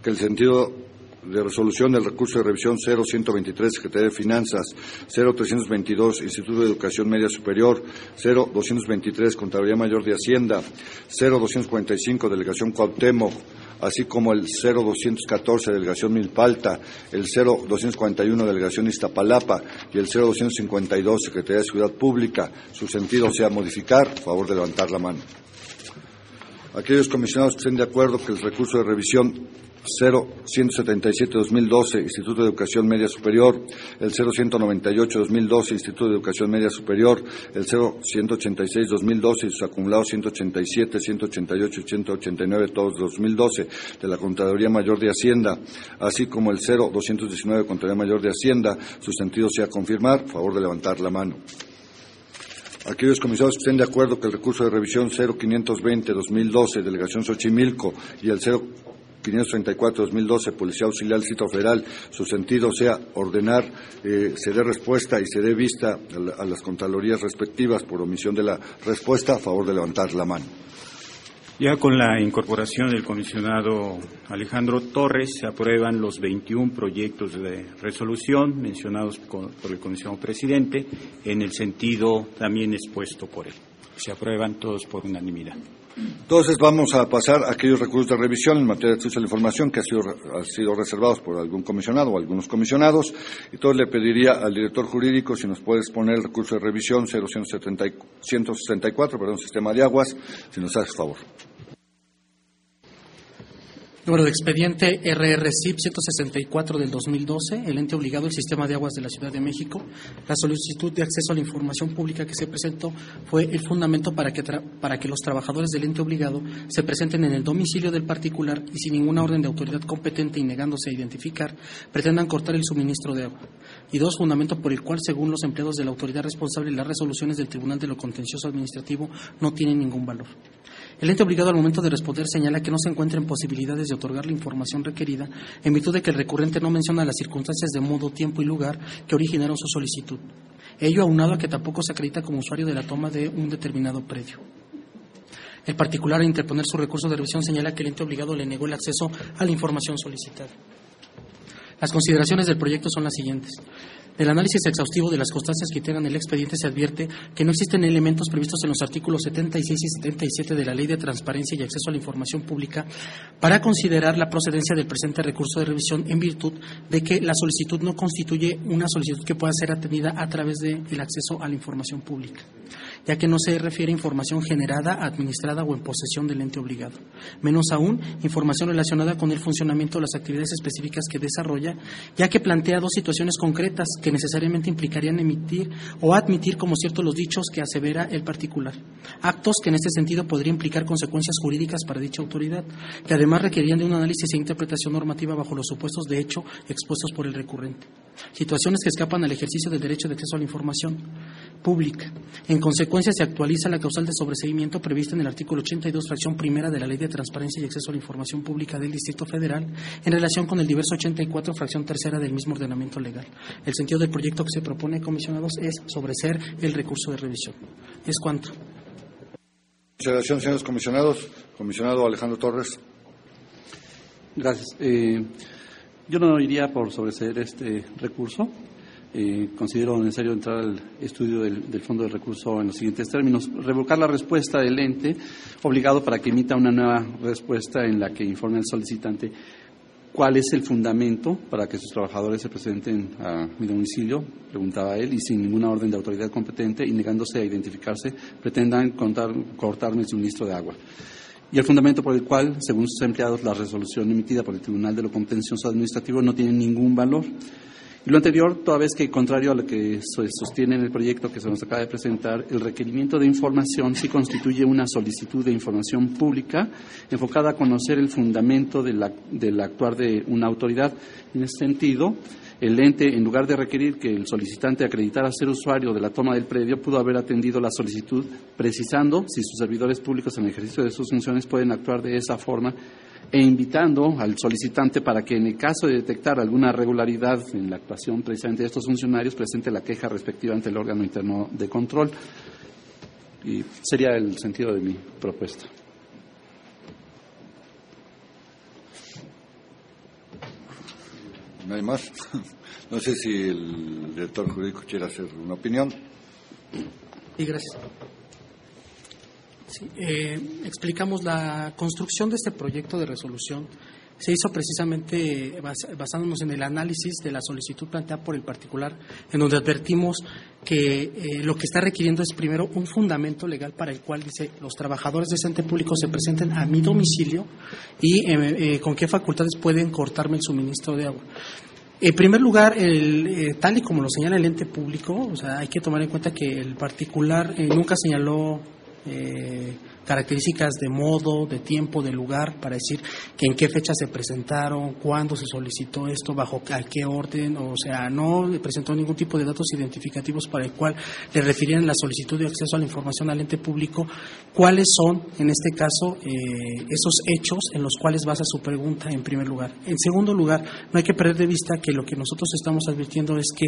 que el sentido de resolución del recurso de revisión 0123, Secretaría de Finanzas, 0322, Instituto de Educación Media Superior, 0223, Contraloría Mayor de Hacienda, 0245, Delegación Cuauhtémoc, así como el 0214, Delegación Milpalta, el 0241, Delegación Iztapalapa y el 0252, Secretaría de Seguridad Pública, su sentido sea modificar, favor de levantar la mano. Aquellos comisionados que estén de acuerdo que el recurso de revisión 0177-2012, Instituto de Educación Media Superior, el 0198-2012, Instituto de Educación Media Superior, el 0186-2012 y sus acumulados 187, 188 y 189, todos 2012, de la Contraloría Mayor de Hacienda, así como el 0219, Contraloría Mayor de Hacienda, su sentido sea confirmar, favor de levantar la mano. Aquellos comisados que estén de acuerdo que el recurso de revisión 0520-2012, Delegación Xochimilco, y el 0534-2012, Policía Auxiliar Cito Federal, su sentido sea ordenar, eh, se dé respuesta y se dé vista a las contralorías respectivas por omisión de la respuesta, a favor de levantar la mano. Ya con la incorporación del comisionado Alejandro Torres se aprueban los 21 proyectos de resolución mencionados por el comisionado presidente en el sentido también expuesto por él. Se aprueban todos por unanimidad. Entonces vamos a pasar a aquellos recursos de revisión en materia de acceso a la información que han sido, sido reservados por algún comisionado o algunos comisionados. Entonces le pediría al director jurídico si nos puede exponer el recurso de revisión 0164, perdón, sistema de aguas, si nos hace favor. Número de expediente RRCIP 164 del 2012, el ente obligado al Sistema de Aguas de la Ciudad de México. La solicitud de acceso a la información pública que se presentó fue el fundamento para que, para que los trabajadores del ente obligado se presenten en el domicilio del particular y sin ninguna orden de autoridad competente y negándose a identificar, pretendan cortar el suministro de agua. Y dos, fundamento por el cual, según los empleados de la autoridad responsable, las resoluciones del Tribunal de lo Contencioso Administrativo no tienen ningún valor. El ente obligado al momento de responder señala que no se encuentran posibilidades de otorgar la información requerida en virtud de que el recurrente no menciona las circunstancias de modo, tiempo y lugar que originaron su solicitud. Ello aunado a que tampoco se acredita como usuario de la toma de un determinado predio. El particular a interponer su recurso de revisión señala que el ente obligado le negó el acceso a la información solicitada. Las consideraciones del proyecto son las siguientes. Del análisis exhaustivo de las constancias que integran el expediente se advierte que no existen elementos previstos en los artículos 76 y 77 de la Ley de Transparencia y Acceso a la Información Pública para considerar la procedencia del presente recurso de revisión en virtud de que la solicitud no constituye una solicitud que pueda ser atendida a través del acceso a la información pública ya que no se refiere a información generada, administrada o en posesión del ente obligado. Menos aún, información relacionada con el funcionamiento de las actividades específicas que desarrolla, ya que plantea dos situaciones concretas que necesariamente implicarían emitir o admitir como ciertos los dichos que asevera el particular. Actos que en este sentido podrían implicar consecuencias jurídicas para dicha autoridad, que además requerían de un análisis e interpretación normativa bajo los supuestos de hecho expuestos por el recurrente. Situaciones que escapan al ejercicio del derecho de acceso a la información pública. En consecuencia, se actualiza la causal de sobreseimiento prevista en el artículo 82, fracción primera de la Ley de Transparencia y Acceso a la Información Pública del Distrito Federal, en relación con el diverso 84, fracción tercera del mismo ordenamiento legal. El sentido del proyecto que se propone, comisionados, es sobreser el recurso de revisión. Es cuanto. Muchas gracias, señores comisionados. Comisionado Alejandro Torres. Gracias. Eh, Yo no iría por sobreseer este recurso. Eh, considero necesario entrar al estudio del, del, fondo de recurso en los siguientes términos. Revocar la respuesta del ente obligado para que emita una nueva respuesta en la que informe al solicitante cuál es el fundamento para que sus trabajadores se presenten a mi domicilio, preguntaba él, y sin ninguna orden de autoridad competente y negándose a identificarse, pretendan contar, cortarme el suministro de agua. Y el fundamento por el cual, según sus empleados, la resolución emitida por el Tribunal de lo Contencioso Administrativo no tiene ningún valor. Lo anterior, toda vez que, contrario a lo que se sostiene en el proyecto que se nos acaba de presentar, el requerimiento de información sí constituye una solicitud de información pública enfocada a conocer el fundamento del actuar de una autoridad. En ese sentido, el ente, en lugar de requerir que el solicitante acreditara ser usuario de la toma del predio, pudo haber atendido la solicitud precisando si sus servidores públicos en el ejercicio de sus funciones pueden actuar de esa forma e invitando al solicitante para que en el caso de detectar alguna regularidad en la actuación precisamente de estos funcionarios presente la queja respectiva ante el órgano interno de control. Y sería el sentido de mi propuesta. No hay más. No sé si el director jurídico quiere hacer una opinión. Sí, gracias. Sí, eh, explicamos la construcción de este proyecto de resolución. Se hizo precisamente basándonos en el análisis de la solicitud planteada por el particular, en donde advertimos que eh, lo que está requiriendo es primero un fundamento legal para el cual dice los trabajadores de ese ente público se presenten a mi domicilio y eh, con qué facultades pueden cortarme el suministro de agua. En primer lugar, el, tal y como lo señala el ente público, o sea, hay que tomar en cuenta que el particular nunca señaló eh, características de modo, de tiempo, de lugar, para decir que en qué fecha se presentaron, cuándo se solicitó esto, bajo a qué orden, o sea, no presentó ningún tipo de datos identificativos para el cual le refirieran la solicitud de acceso a la información al ente público, cuáles son, en este caso, eh, esos hechos en los cuales basa su pregunta en primer lugar. En segundo lugar, no hay que perder de vista que lo que nosotros estamos advirtiendo es que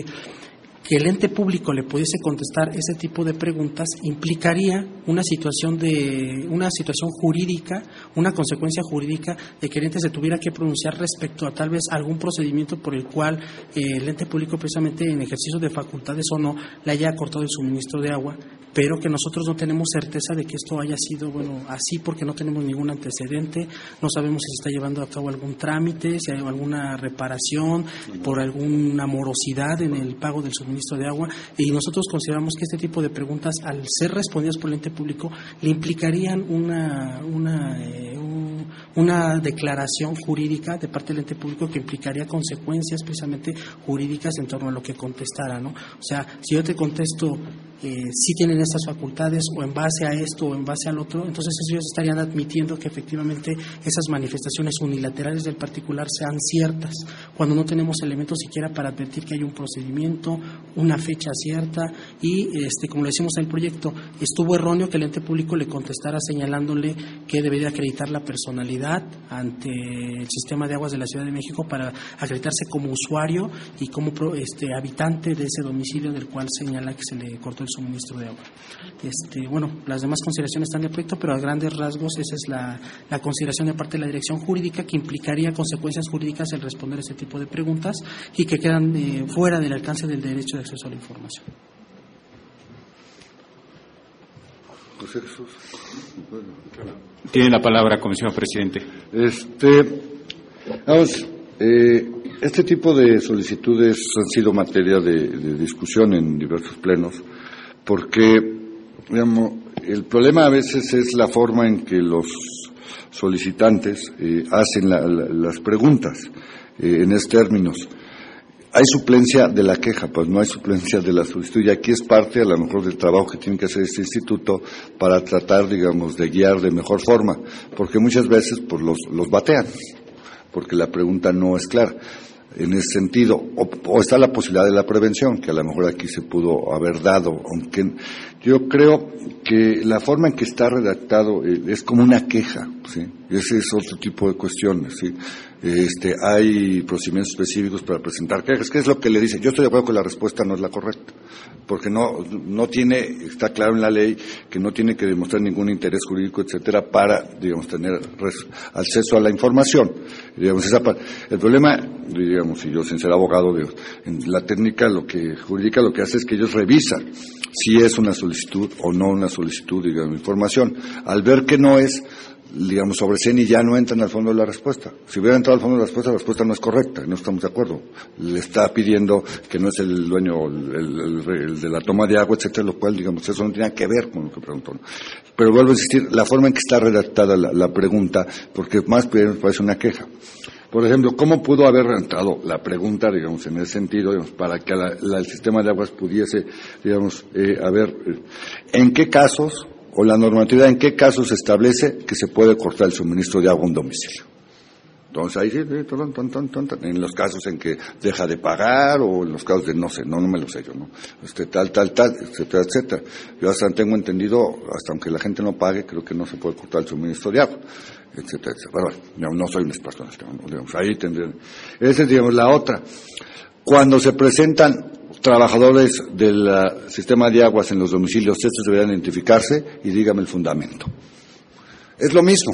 que el ente público le pudiese contestar ese tipo de preguntas implicaría una situación de una situación jurídica, una consecuencia jurídica de que el ente se tuviera que pronunciar respecto a tal vez algún procedimiento por el cual eh, el ente público precisamente en ejercicio de facultades o no le haya cortado el suministro de agua, pero que nosotros no tenemos certeza de que esto haya sido bueno así porque no tenemos ningún antecedente, no sabemos si se está llevando a cabo algún trámite, si hay alguna reparación por alguna morosidad en el pago del suministro de agua y nosotros consideramos que este tipo de preguntas, al ser respondidas por el ente público, le implicarían una, una, eh, una declaración jurídica de parte del ente público que implicaría consecuencias precisamente jurídicas en torno a lo que contestara, ¿no? O sea, si yo te contesto eh, si tienen estas facultades o en base a esto o en base al otro, entonces ellos estarían admitiendo que efectivamente esas manifestaciones unilaterales del particular sean ciertas, cuando no tenemos elementos siquiera para advertir que hay un procedimiento, una fecha cierta y, este, como le decimos en el proyecto, estuvo erróneo que el ente público le contestara señalándole que debería acreditar la personalidad ante el sistema de aguas de la Ciudad de México para acreditarse como usuario y como este, habitante de ese domicilio del cual señala que se le cortó el suministro de agua. Este, bueno, las demás consideraciones están de proyecto, pero a grandes rasgos esa es la, consideración de parte de la dirección jurídica que implicaría consecuencias jurídicas el responder ese tipo de preguntas y que quedan eh, fuera del alcance del derecho de acceso a la información. Tiene la palabra, Comisión Presidente. Este, vamos, eh, este tipo de solicitudes han sido materia de discusión en diversos plenos porque digamos, el problema a veces es la forma en que los solicitantes eh, hacen las preguntas eh, en estos términos. Hay suplencia de la queja, pues no hay suplencia de la solicitud. Y aquí es parte, a lo mejor, del trabajo que tiene que hacer este instituto para tratar, digamos, de guiar de mejor forma. Porque muchas veces, pues, los, los batean, porque la pregunta no es clara en ese sentido, o, está la posibilidad de la prevención, que a lo mejor aquí se pudo haber dado, aunque yo creo que la forma en que está redactado eh, es como una queja, ¿sí? Ese es otro tipo de cuestiones, ¿sí? Este, hay procedimientos específicos para presentar quejas. ¿Qué es lo que le dice? Yo estoy de acuerdo que la respuesta no es la correcta, porque no, no tiene, está claro en la ley que no tiene que demostrar ningún interés jurídico, etcétera, para, digamos, tener acceso a la información. Digamos, esa, el problema, digamos, si yo sin ser abogado, en la técnica lo que jurídica lo que hace es que ellos revisan si es una solicitud o no una solicitud, digamos, información. Al ver que no es, digamos, sobre CENI ya no entran al fondo de la respuesta. Si hubiera entrado al fondo de la respuesta, la respuesta no es correcta, no estamos de acuerdo. Le está pidiendo que no es el dueño el, de la toma de agua, etcétera, lo cual, digamos, eso no tiene que ver con lo que preguntó. Pero vuelvo a insistir, la forma en que está redactada la, pregunta, porque más parece una queja. Por ejemplo, ¿cómo pudo haber entrado la pregunta, digamos, en ese sentido, para que el sistema de aguas pudiese, digamos, eh, haber, eh, en qué casos o la normatividad en qué casos se establece que se puede cortar el suministro de agua a un domicilio. Entonces ahí sí, en los casos en que deja de pagar o en los casos de no sé, no, no me lo sé yo, ¿no? Este, tal, tal, tal, etcétera, etcétera. Yo hasta tengo entendido, hasta aunque la gente no pague, creo que no se puede cortar el suministro de agua, etcétera, etcétera. Pero bueno, no soy un experto en este tema, digamos, ahí tendrían. Esa es, la otra. Cuando se presentan trabajadores del uh, sistema de aguas en los domicilios, estos deberían identificarse y dígame el fundamento. Es lo mismo,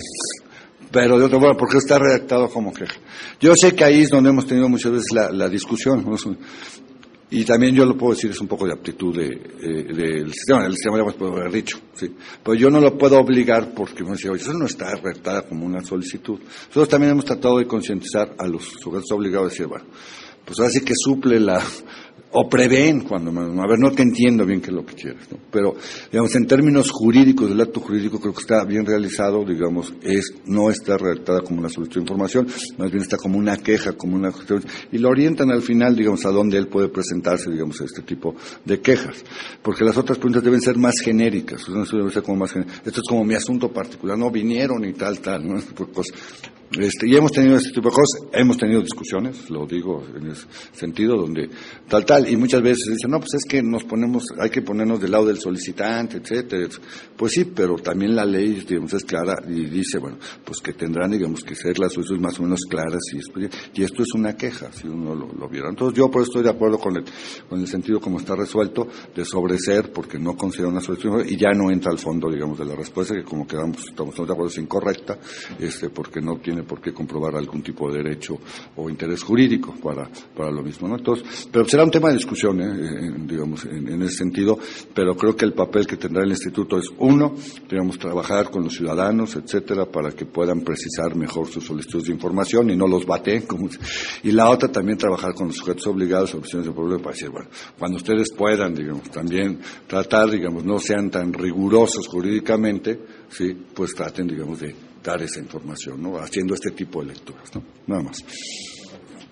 pero de otra forma, porque está redactado como queja. Yo sé que ahí es donde hemos tenido muchas veces la, discusión, y también yo lo puedo decir, es un poco de aptitud de, eh, del sistema, el sistema de aguas puedo haber dicho, ¿sí? pero yo no lo puedo obligar porque eso no está redactada como una solicitud. Nosotros también hemos tratado de concientizar a los sujetos obligados a decir, bueno, pues así que suple la, o prevén cuando a ver no te entiendo bien qué es lo que quieres ¿no? pero digamos en términos jurídicos del acto jurídico creo que está bien realizado digamos es no está redactada como una solicitud de información más bien está como una queja como una y lo orientan al final digamos a dónde él puede presentarse digamos a este tipo de quejas. Porque las otras preguntas deben ser más genéricas deben ser como más esto es como mi asunto particular no vinieron y tal tal no pues, este, y hemos tenido este tipo de cosas, hemos tenido discusiones, lo digo en ese sentido, donde tal, tal, y muchas veces dicen, no, pues es que nos ponemos, hay que ponernos del lado del solicitante, etcétera. Pues sí, pero también la ley, digamos, es clara y dice, bueno, pues que tendrán, digamos, que ser las solicitud más o menos claras y, y esto es una queja, si uno lo, viera. Entonces yo por eso estoy de acuerdo con el, con el sentido como está resuelto de sobreser porque no considera una solicitud y ya no entra al fondo, digamos, de la respuesta que como quedamos, estamos de acuerdo es incorrecta, este, porque no tiene por qué comprobar algún tipo de derecho o interés jurídico para, para lo mismo. ¿no? Entonces, pero será un tema de discusión, ¿eh? digamos, en, ese sentido, pero creo que el papel que tendrá el Instituto es, uno, digamos, trabajar con los ciudadanos, etcétera, para que puedan precisar mejor sus solicitudes de información y no los baten. Como, y la otra, también trabajar con los sujetos obligados opciones de problema para decir, bueno, cuando ustedes puedan, digamos, también tratar, digamos, no sean tan rigurosos jurídicamente, sí, pues traten, digamos, de dar esa información, ¿no? Haciendo este tipo de lecturas, ¿no? Nada más.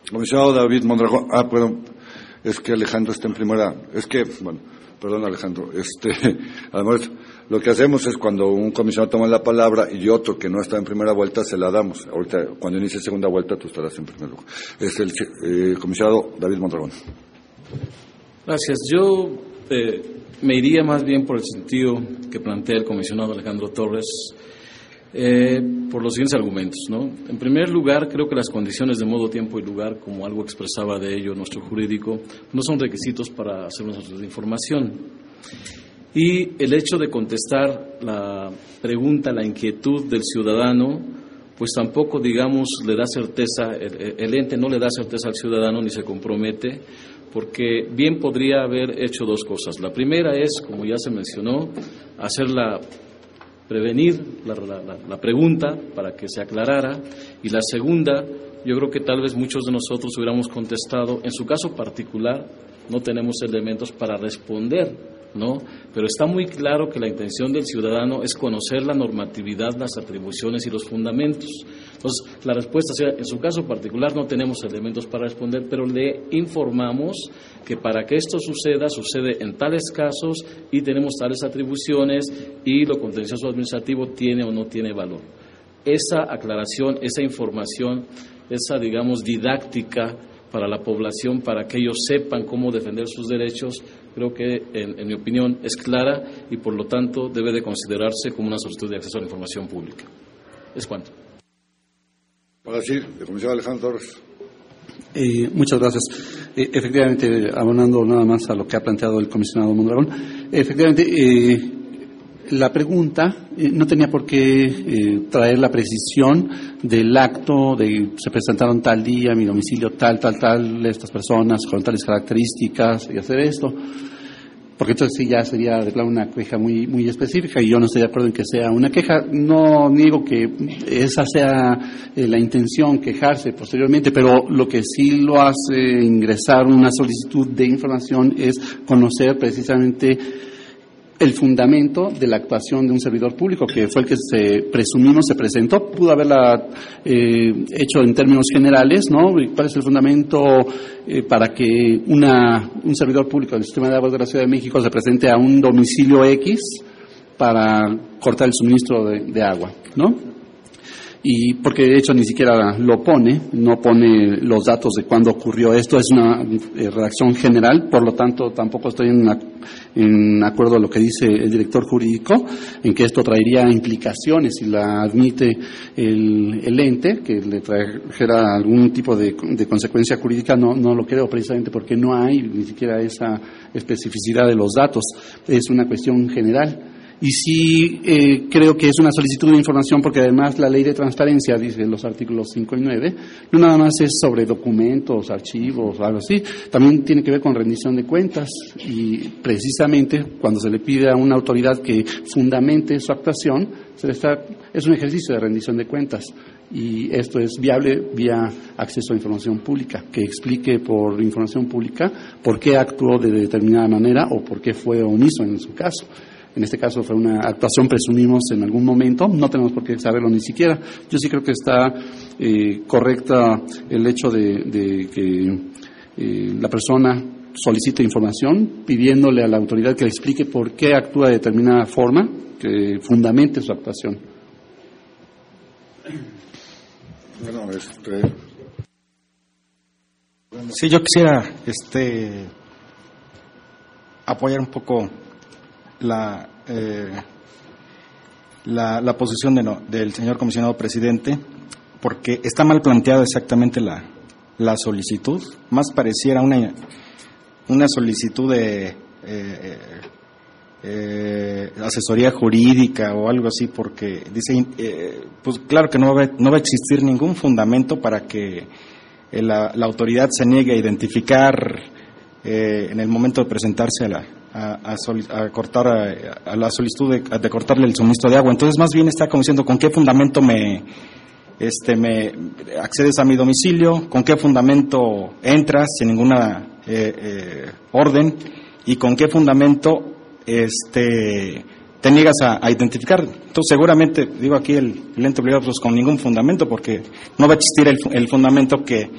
Comisionado David Mondragón, ah, perdón, es que Alejandro está en primera, es que, bueno, perdón Alejandro, este, además, lo que hacemos es cuando un comisionado toma la palabra y otro que no está en primera vuelta, se la damos. Ahorita, cuando inicie segunda vuelta, tú estarás en primer lugar. Es el eh, comisionado David Mondragón. Gracias. Yo eh, me iría más bien por el sentido que plantea el comisionado Alejandro Torres eh, por los siguientes argumentos. ¿no? En primer lugar, creo que las condiciones de modo, tiempo y lugar, como algo expresaba de ello nuestro jurídico, no son requisitos para hacer una solicitud de información. Y el hecho de contestar la pregunta, la inquietud del ciudadano, pues tampoco, digamos, le da certeza, el, ente no le da certeza al ciudadano ni se compromete, porque bien podría haber hecho dos cosas. La primera es, como ya se mencionó, hacer la prevenir la, pregunta para que se aclarara. Y la segunda, yo creo que tal vez muchos de nosotros hubiéramos contestado, en su caso particular no tenemos elementos para responder ¿no? Pero está muy claro que la intención del ciudadano es conocer la normatividad, las atribuciones y los fundamentos. Entonces, la respuesta en su caso particular no tenemos elementos para responder, pero le informamos que para que esto suceda, sucede en tales casos y tenemos tales atribuciones y lo contencioso administrativo tiene o no tiene valor. Esa aclaración, esa información, esa, digamos, didáctica para la población, para que ellos sepan cómo defender sus derechos, creo que, en, mi opinión, es clara y, por lo tanto, debe de considerarse como una solicitud de acceso a la información pública. Es cuanto. Para decir, el comisionado Alejandro Torres. Eh, muchas gracias. Eh, efectivamente, abonando nada más a lo que ha planteado el comisionado Mondragón, efectivamente, eh, la pregunta no tenía por qué traer la precisión del acto de se presentaron tal día, mi domicilio tal, tal, tal, estas personas con tales características y hacer esto porque entonces sí ya sería de plano una queja muy, muy específica y yo no estoy de acuerdo en que sea una queja. No niego que esa sea eh, la intención, quejarse posteriormente, pero lo que sí lo hace ingresar una solicitud de información es conocer precisamente el fundamento de la actuación de un servidor público, que fue el que se presumimos se presentó, pudo haberla eh, hecho en términos generales, ¿no? ¿Cuál es el fundamento eh, para que una, un servidor público del sistema de aguas de la Ciudad de México se presente a un domicilio X para cortar el suministro de, de agua, ¿no? Y porque de hecho ni siquiera lo pone, no pone los datos de cuándo ocurrió esto, es una eh, redacción general, por lo tanto tampoco estoy en, acuerdo a lo que dice el director jurídico, en que esto traería implicaciones si la admite el, el ente, que le trajera algún tipo de, de consecuencia jurídica, no, no lo creo precisamente porque no hay ni siquiera esa especificidad de los datos, es una cuestión general. Y sí eh, creo que es una solicitud de información porque además la ley de transparencia, dice los artículos 5 y 9, no nada más es sobre documentos, archivos algo así, también tiene que ver con rendición de cuentas y precisamente cuando se le pide a una autoridad que fundamente su actuación, se le está, es un ejercicio de rendición de cuentas y esto es viable vía acceso a información pública, que explique por información pública por qué actuó de determinada manera o por qué fue omiso en su caso. En este caso fue una actuación, presumimos, en algún momento. No tenemos por qué saberlo ni siquiera. Yo sí creo que está eh, correcta el hecho de, que eh, la persona solicite información pidiéndole a la autoridad que le explique por qué actúa de determinada forma, que fundamente su actuación. Bueno, este... Sí, yo quisiera este, apoyar un poco la, eh, la, la, posición de no, del señor comisionado presidente, porque está mal planteada exactamente la, la solicitud. Más pareciera una, una solicitud de eh, eh, asesoría jurídica o algo así, porque dice, pues claro que no va, no va a existir ningún fundamento para que la, la autoridad se niegue a identificar en el momento de presentarse a la, a, cortar a, la solicitud de, cortarle el suministro de agua. Entonces, más bien está como diciendo con qué fundamento me, este, me accedes a mi domicilio, con qué fundamento entras sin ninguna eh, eh, orden y con qué fundamento este, te niegas a, identificar. Entonces, seguramente, digo aquí el, ente obligado, pues con ningún fundamento, porque no va a existir el, el fundamento que,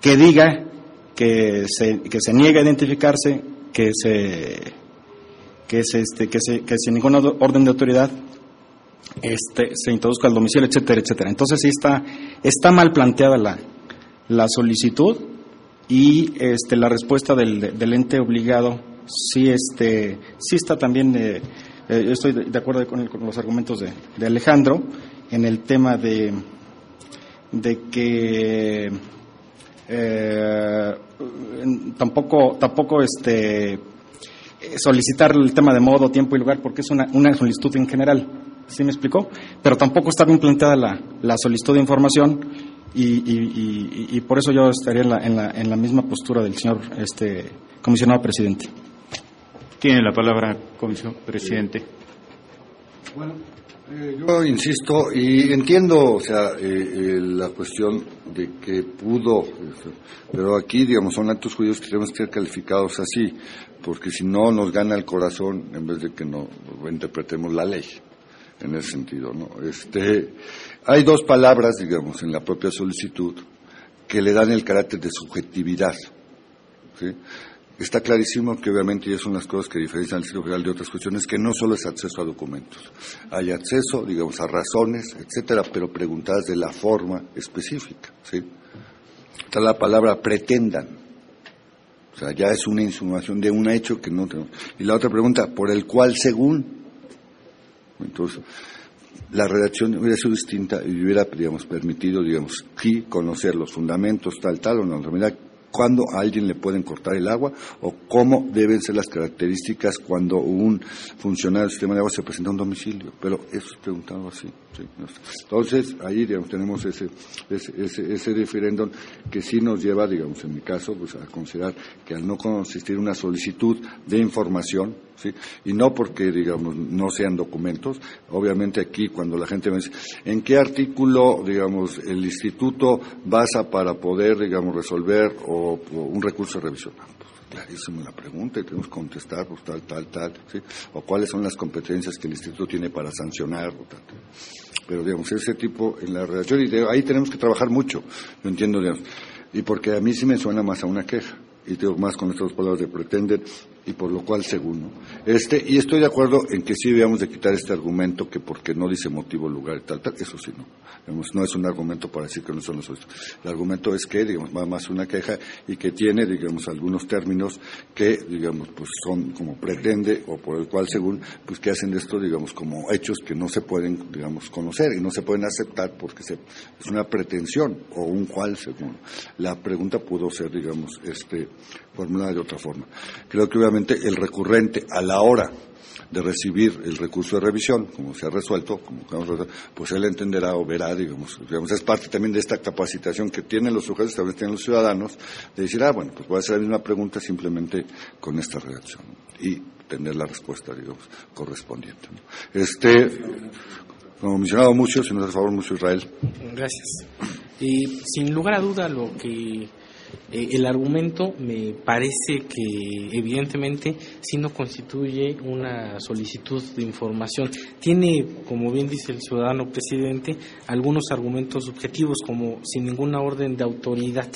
que diga que se, que se niega a identificarse que se que se este que se que sin ninguna orden de autoridad este se introduzca al domicilio etcétera etcétera. Entonces sí está está mal planteada la la solicitud y este la respuesta del, del ente obligado sí este sí está también eh, eh, yo estoy de acuerdo con, con los argumentos de, de, Alejandro en el tema de de que eh, tampoco, tampoco este, solicitar el tema de modo, tiempo y lugar porque es una, una solicitud en general. ¿Sí me explicó? Pero tampoco está bien planteada la, la solicitud de información y, y, y, por eso yo estaría en la, en la, en la misma postura del señor este, comisionado presidente. Tiene la palabra, comisionado presidente. Bueno, eh, yo insisto y entiendo, o sea, eh, eh, la cuestión de que pudo, pero aquí, digamos, son actos judíos que tenemos que ser calificados así, porque si no nos gana el corazón en vez de que no interpretemos la ley, en ese sentido, ¿no? Este, hay dos palabras, digamos, en la propia solicitud que le dan el carácter de subjetividad, ¿sí? Está clarísimo que obviamente, y es una de las cosas que diferencian al Instituto Federal de otras cuestiones, que no solo es acceso a documentos. Hay acceso, digamos, a razones, etcétera, pero preguntadas de la forma específica, ¿sí? Está la palabra pretendan. O sea, ya es una insinuación de un hecho que no tenemos. Y la otra pregunta, por el cual según. Entonces, la redacción hubiera sido distinta y hubiera, digamos, permitido, digamos, sí conocer los fundamentos, tal, tal, o no, cuándo a alguien le pueden cortar el agua o cómo deben ser las características cuando un funcionario del sistema de agua se presenta a un domicilio. Pero eso es preguntado así. Entonces, ahí digamos, tenemos ese, ese, ese, referéndum que sí nos lleva, digamos, en mi caso, pues, a considerar que al no consistir una solicitud de información, ¿sí? y no porque, digamos, no sean documentos, obviamente aquí cuando la gente me dice, ¿en qué artículo, digamos, el instituto basa para poder, digamos, resolver o, un recurso de revisión? Clarísimo la pregunta y tenemos que contestar, pues tal, tal, tal, ¿sí? o cuáles son las competencias que el instituto tiene para sancionar, o tal. Pero, digamos, ese tipo, en la redacción, y ahí tenemos que trabajar mucho, lo entiendo, digamos, y porque a mí sí me suena más a una queja, y tengo más con estas palabras de pretender y por lo cual según. Este, y estoy de acuerdo en que sí debíamos de quitar este argumento que porque no dice motivo, lugar y tal, tal, eso sí no. no es un argumento para decir que no son los otros. El argumento es que, digamos, va más una queja y que tiene, digamos, algunos términos que, digamos, pues son como pretende o por el cual según, pues que hacen de esto, digamos, como hechos que no se pueden, digamos, conocer y no se pueden aceptar porque se, es una pretensión o un cual según. La pregunta pudo ser, digamos, este, formulada de otra forma. Creo que obviamente el recurrente a la hora de recibir el recurso de revisión, como se ha resuelto, como pues él entenderá o verá, digamos, digamos, es parte también de esta capacitación que tienen los sujetos, también tienen los ciudadanos, de decir, ah, bueno, pues voy a hacer la misma pregunta simplemente con esta redacción y tener la respuesta, digamos, correspondiente. Este, como mencionado mucho, si nos hace favor mucho Israel. Gracias. Y sin lugar a duda lo que eh, el argumento me parece que evidentemente si no constituye una solicitud de información. Tiene, como bien dice el ciudadano presidente, algunos argumentos subjetivos como sin ninguna orden de autoridad.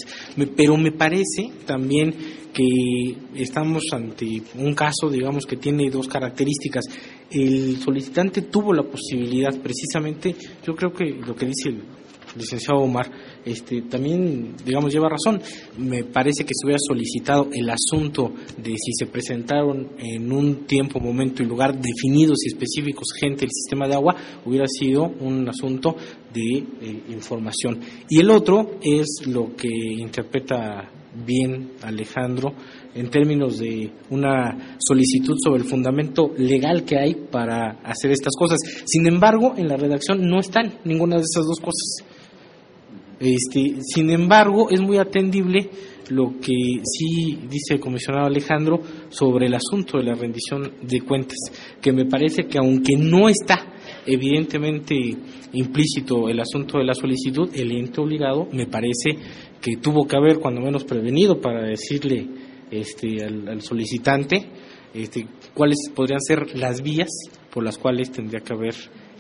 pero me parece también que estamos ante un caso, digamos, que tiene dos características. El solicitante tuvo la posibilidad, precisamente, yo creo que lo que dice el licenciado Omar, este, también, digamos, lleva razón. Me parece que se hubiera solicitado el asunto de si se presentaron en un tiempo, momento y lugar definidos y específicos gente del sistema de agua, hubiera sido un asunto de eh, información. Y el otro es lo que interpreta bien Alejandro en términos de una solicitud sobre el fundamento legal que hay para hacer estas cosas. Sin embargo, en la redacción no están ninguna de esas dos cosas. Este, sin embargo, es muy atendible lo que sí dice el comisionado Alejandro sobre el asunto de la rendición de cuentas, que me parece que aunque no está evidentemente implícito el asunto de la solicitud, el ente obligado me parece que tuvo que haber cuando menos prevenido para decirle este, al, solicitante este, cuáles podrían ser las vías por las cuales tendría que haber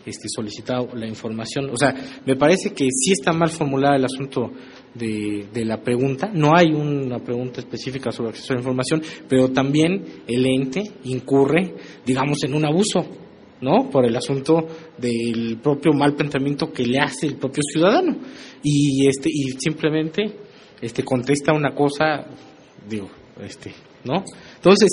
este, solicitado la información. O sea, me parece que sí está mal formulada el asunto de, de, la pregunta. No hay una pregunta específica sobre acceso a la información, pero también el ente incurre, digamos, en un abuso, ¿no? Por el asunto del propio mal pensamiento que le hace el propio ciudadano. Y, este, y simplemente este, contesta una cosa, digo, este, ¿no? Entonces,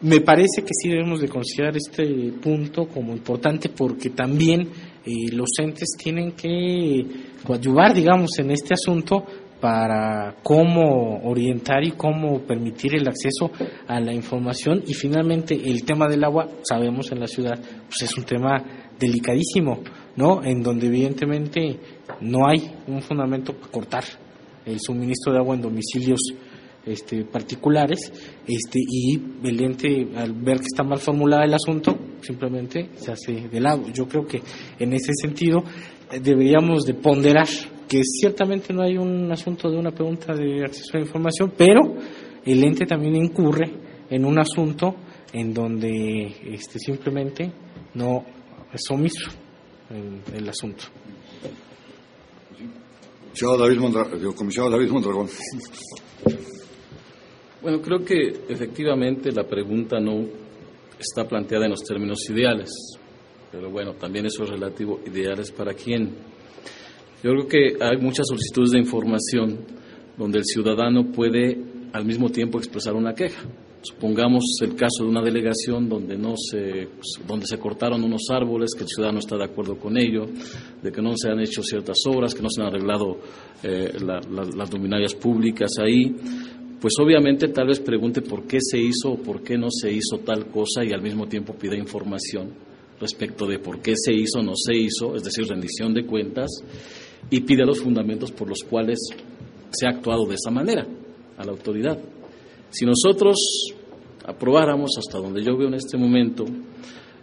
me parece que sí debemos de considerar este punto como importante porque también eh, los entes tienen que coadyuvar, digamos, en este asunto para cómo orientar y cómo permitir el acceso a la información y finalmente el tema del agua, sabemos en la ciudad, pues es un tema delicadísimo, ¿no? En donde evidentemente no hay un fundamento para cortar el suministro de agua en domicilios este, particulares este, y el ente al ver que está mal formulado el asunto simplemente se hace de lado. Yo creo que en ese sentido eh, deberíamos de ponderar que ciertamente no hay un asunto de una pregunta de acceso a la información, pero el ente también incurre en un asunto en donde este, simplemente no es omiso el asunto. David Mondragón. Bueno, creo que efectivamente la pregunta no está planteada en los términos ideales, pero bueno, también eso es relativo, ideales para quién. Yo creo que hay muchas solicitudes de información donde el ciudadano puede al mismo tiempo expresar una queja. Supongamos el caso de una delegación donde no se donde se cortaron unos árboles, que el ciudadano está de acuerdo con ello, de que no se han hecho ciertas obras, que no se han arreglado eh, las luminarias públicas ahí, pues obviamente tal vez pregunte por qué se hizo o por qué no se hizo tal cosa y al mismo tiempo pida información respecto de por qué se hizo o no se hizo, es decir, rendición de cuentas, y pida los fundamentos por los cuales se ha actuado de esa manera a la autoridad. Si nosotros aprobáramos, hasta donde yo veo en este momento,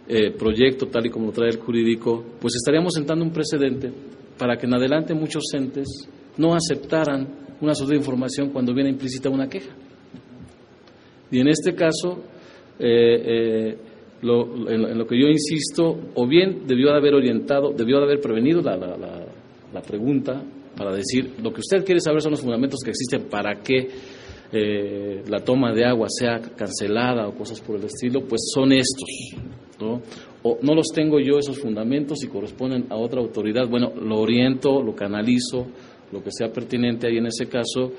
el proyecto tal y como lo trae el jurídico, pues estaríamos sentando un precedente para que en adelante muchos entes no aceptaran una de información cuando viene implícita una queja. Y en este caso, eh, eh, en, lo que yo insisto, o bien debió de haber orientado, debió de haber prevenido la, la pregunta para decir, lo que usted quiere saber son los fundamentos que existen para que eh, la toma de agua sea cancelada o cosas por el estilo, pues son estos. ¿no? O no los tengo yo esos fundamentos y corresponden a otra autoridad. Bueno, lo oriento, lo canalizo, lo que sea pertinente ahí en ese caso.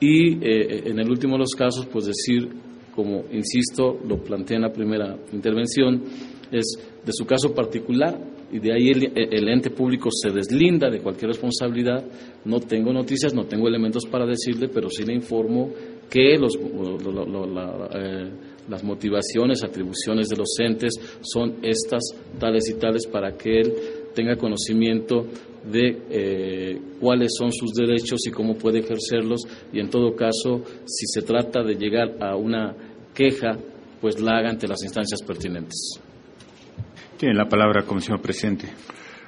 Y eh, en el último de los casos, pues decir, como insisto, lo planteé en la primera intervención, es de su caso particular, y de ahí el, ente público se deslinda de cualquier responsabilidad. No tengo noticias, no tengo elementos para decirle, pero sí le informo que los, eh, las motivaciones, atribuciones de los entes son estas, tales y tales, para que él tenga conocimiento de eh, cuáles son sus derechos y cómo puede ejercerlos y en todo caso, si se trata de llegar a una queja, pues la haga ante las instancias pertinentes. Tiene la palabra, Comisión Presidente.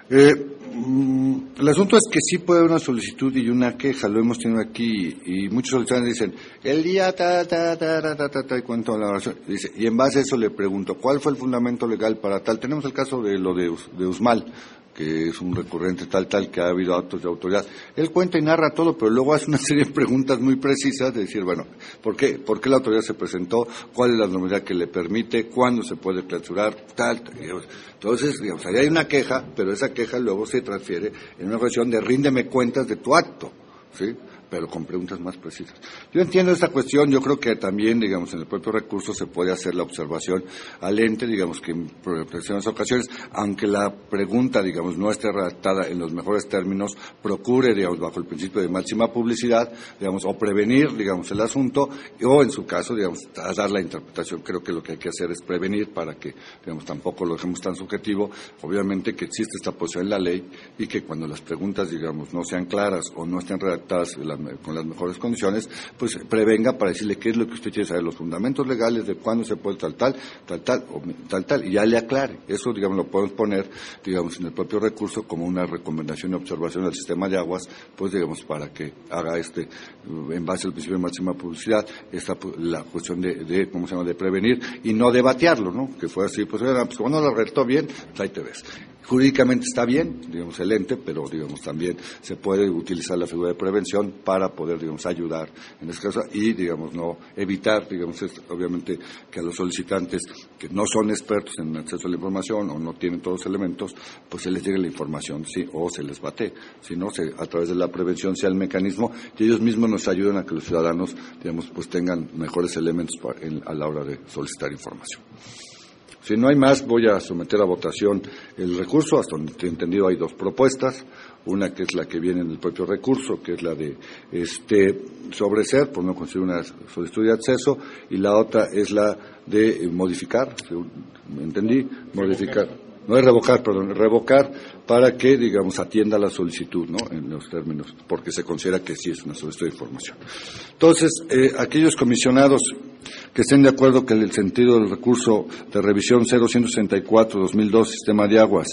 Eh, mm, el asunto es que sí puede haber una solicitud y una queja, lo hemos tenido aquí, y muchos solicitantes dicen, el día ta, ta, ta, ta, ta, ta, ta y cuento la oración. Dice, y en base a eso le pregunto, ¿cuál fue el fundamento legal para tal? Tenemos el caso de lo de, de Usmal, que es un recurrente tal, tal, que ha habido actos de autoridad. Él cuenta y narra todo, pero luego hace una serie de preguntas muy precisas de decir, bueno, ¿por qué? ¿Por qué la autoridad se presentó? ¿Cuál es la normalidad que le permite? ¿Cuándo se puede clausurar? Tal, Entonces, digamos, ahí hay una queja, pero esa queja luego se transfiere en una cuestión de ríndeme cuentas de tu acto, ¿sí? Pero con preguntas más precisas. Yo entiendo esta cuestión, yo creo que también, digamos, en el propio recurso se puede hacer la observación al ente, digamos, que en determinadas ocasiones, aunque la pregunta, digamos, no esté redactada en los mejores términos, procure, digamos, bajo el principio de máxima publicidad, digamos, o prevenir, digamos, el asunto, o en su caso, digamos, dar la interpretación. Creo que lo que hay que hacer es prevenir para que, digamos, tampoco lo dejemos tan subjetivo. Obviamente que existe esta posición en la ley y que cuando las preguntas, digamos, no sean claras o no estén redactadas de la con las mejores condiciones, pues prevenga para decirle qué es lo que usted quiere saber, los fundamentos legales de cuándo se puede tal, tal, tal, tal, o tal, tal, y ya le aclare. Eso, digamos, lo podemos poner, digamos, en el propio recurso como una recomendación y observación del sistema de aguas, pues, digamos, para que haga este, en base al principio de máxima publicidad, esta, la cuestión de, de, ¿cómo se llama?, de prevenir y no de batearlo, ¿no? Que fue así, pues, pues cuando lo redactó bien, pues, ahí te ves. Jurídicamente está bien, digamos, el ente, pero, digamos, también se puede utilizar la figura de prevención para poder, digamos, ayudar en este caso y, digamos, no evitar, digamos, obviamente que a los solicitantes que no son expertos en acceso a la información o no tienen todos los elementos, pues se les llegue la información, sí, o se les bate, si no, a través de la prevención sea el mecanismo y ellos mismos nos ayudan a que los ciudadanos, digamos, pues tengan mejores elementos a la hora de solicitar información. Si no hay más, voy a someter a votación el recurso. Hasta donde he entendido hay dos propuestas. Una que es la que viene en el propio recurso, que es la de este sobreser por no conseguir una solicitud de acceso, y la otra es la de modificar, me entendí, modificar no es revocar, perdón, revocar para que, digamos, atienda la solicitud, ¿no? En los términos, porque se considera que sí es una solicitud de información. Entonces, eh, aquellos comisionados que estén de acuerdo que el sentido del recurso de revisión 0164-2002, Sistema de Aguas,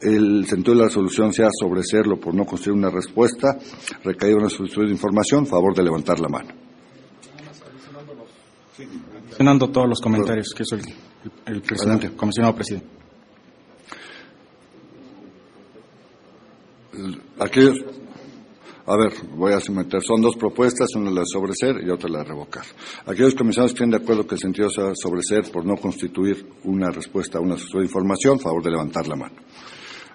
el sentido de la solución sea sobreserlo por no construir una respuesta, recaído una solicitud de información, favor de levantar la mano. Mencionando todos los comentarios que es el, el presidente, comisionado presidente. Aquellos, a ver, voy a someter, son dos propuestas, una la de sobreser y otra la de revocar. Aquellos comisionados que estén de acuerdo que el sentido sea sobreser por no constituir una respuesta a una de información, favor de levantar la mano.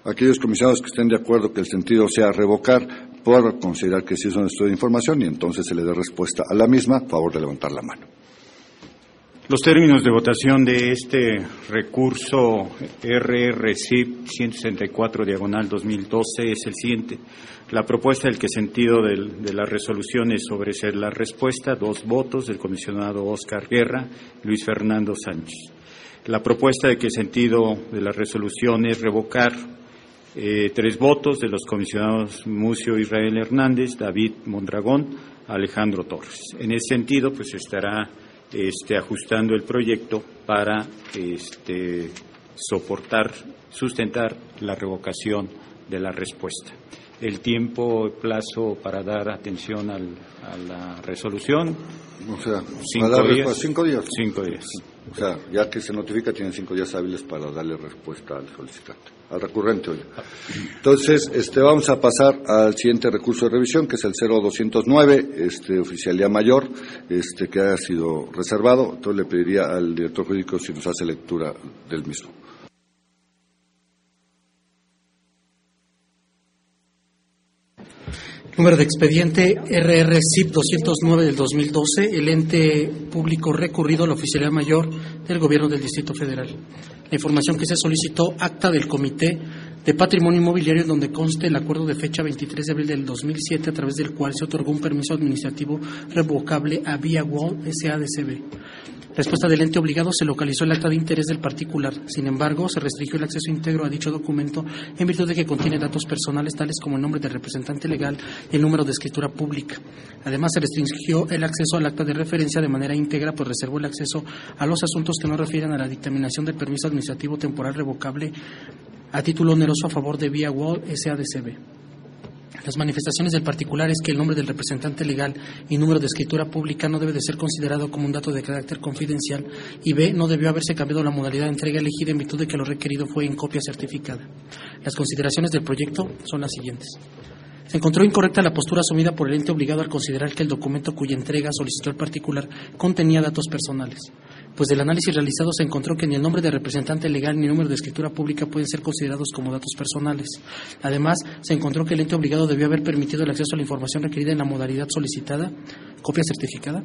Aquellos comisionados que estén de acuerdo que el sentido sea revocar por considerar que sí es una solicitud de información y entonces se le dé respuesta a la misma, favor de levantar la mano. Los términos de votación de este recurso RRCIP 164 diagonal 2012 es el siguiente. La propuesta del que sentido de la resolución es sobre ser la respuesta, dos votos del comisionado Oscar Guerra, Luis Fernando Sánchez. La propuesta de que sentido de la resolución es revocar eh, tres votos de los comisionados Mucio Israel Hernández, David Mondragón, Alejandro Torres. En ese sentido, pues estará este, ajustando el proyecto para este, soportar, sustentar la revocación de la respuesta. El tiempo, plazo para dar atención a la resolución. O sea, cinco, días, cinco días. Cinco días. O sea, ya que se notifica, tienen cinco días hábiles para darle respuesta al solicitante, al recurrente. Entonces, este, vamos a pasar al siguiente recurso de revisión, que es el 0209, este, oficialía mayor, este, que ha sido reservado. Entonces, le pediría al director jurídico si nos hace lectura del mismo. Número de expediente RRCIP 209 del 2012, el ente público recurrido a la Oficialía Mayor del Gobierno del Distrito Federal. La información que se solicitó, acta del Comité de Patrimonio Inmobiliario, en donde conste el acuerdo de fecha 23 de abril del 2007, a través del cual se otorgó un permiso administrativo revocable a Vía Wall SADCB respuesta del ente obligado se localizó el acta de interés del particular. Sin embargo, se restringió el acceso íntegro a dicho documento en virtud de que contiene datos personales tales como el nombre del representante legal y el número de escritura pública. Además, se restringió el acceso al acta de referencia de manera íntegra, pues reservó el acceso a los asuntos que no refieren a la dictaminación del permiso administrativo temporal revocable a título oneroso a favor de Vía Wall SADCB. Las manifestaciones del particular es que el nombre del representante legal y número de escritura pública no debe de ser considerado como un dato de carácter confidencial y B, no debió haberse cambiado la modalidad de entrega elegida en virtud de que lo requerido fue en copia certificada. Las consideraciones del proyecto son las siguientes. Se encontró incorrecta la postura asumida por el ente obligado al considerar que el documento cuya entrega solicitó el particular contenía datos personales pues del análisis realizado se encontró que ni el nombre de representante legal ni el número de escritura pública pueden ser considerados como datos personales. Además, se encontró que el ente obligado debió haber permitido el acceso a la información requerida en la modalidad solicitada, copia certificada,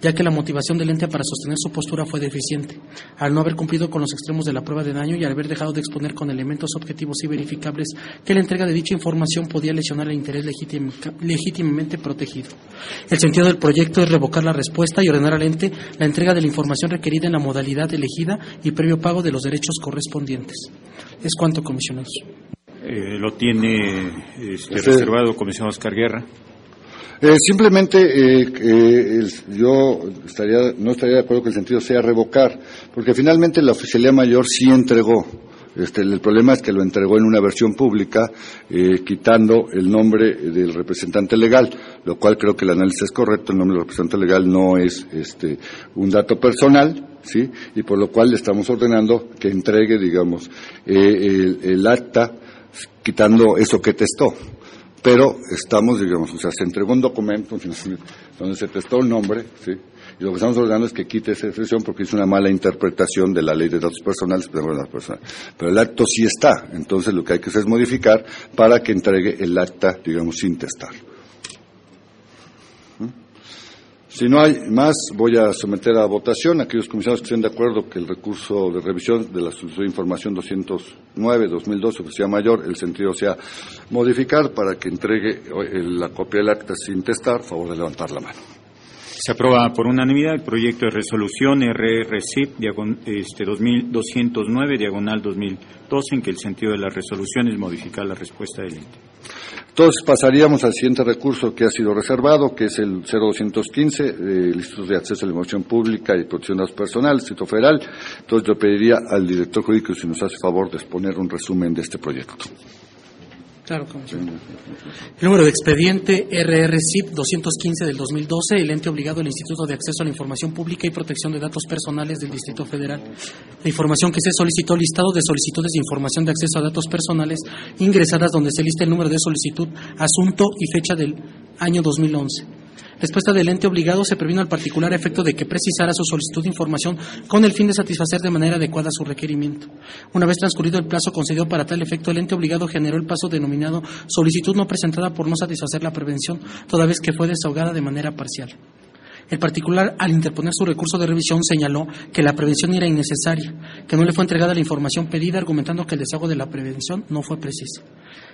ya que la motivación del ente para sostener su postura fue deficiente, al no haber cumplido con los extremos de la prueba de daño y al haber dejado de exponer con elementos objetivos y verificables que la entrega de dicha información podía lesionar el interés legítimamente protegido. El sentido del proyecto es revocar la respuesta y ordenar al ente la entrega de la información requerida en la modalidad elegida y previo pago de los derechos correspondientes. Es cuanto, comisionados. Eh, lo tiene este, reservado, comisionado Oscar Guerra. Eh, simplemente eh, yo estaría, no estaría de acuerdo que el sentido sea revocar, porque finalmente la oficialía mayor sí entregó este, el problema es que lo entregó en una versión pública, eh, quitando el nombre del representante legal, lo cual creo que el análisis es correcto. El nombre del representante legal no es este, un dato personal, ¿sí? Y por lo cual le estamos ordenando que entregue, digamos, eh, el, acta, quitando eso que testó pero estamos, digamos, o sea, se entregó un documento donde se testó el nombre, ¿sí? Y lo que estamos ordenando es que quite esa expresión porque es una mala interpretación de la ley de datos personales. Pero el acto sí está. Entonces lo que hay que hacer es modificar para que entregue el acta, digamos, sin testar. Si no hay más, voy a someter a votación a aquellos comisionados que estén de acuerdo que el recurso de revisión de la solicitud de información 209-2012, oficial mayor, el sentido sea modificar para que entregue la copia del acta sin testar, favor de levantar la mano. Se aprueba por unanimidad el proyecto de resolución RRCIP este, 2209 diagonal 2012 en que el sentido de la resolución es modificar la respuesta del ente. Entonces pasaríamos al siguiente recurso que ha sido reservado, que es el 0215, el Instituto de Acceso a la Información Pública y Protección de Datos Personales, Instituto Federal. Entonces yo pediría al director jurídico si nos hace favor de exponer un resumen de este proyecto. Claro, El número de expediente RRCIP 215 del 2012, el ente obligado al Instituto de Acceso a la Información Pública y Protección de Datos Personales del Distrito Federal. La información que se solicitó, listado de solicitudes de información de acceso a datos personales ingresadas donde se lista el número de solicitud, asunto y fecha del año 2011 respuesta del ente obligado se previno al particular efecto de que precisara su solicitud de información con el fin de satisfacer de manera adecuada su requerimiento. Una vez transcurrido el plazo concedido para tal efecto, el ente obligado generó el paso denominado solicitud no presentada por no satisfacer la prevención, toda vez que fue desahogada de manera parcial. El particular, al interponer su recurso de revisión, señaló que la prevención era innecesaria, que no le fue entregada la información pedida, argumentando que el desahogo de la prevención no fue preciso.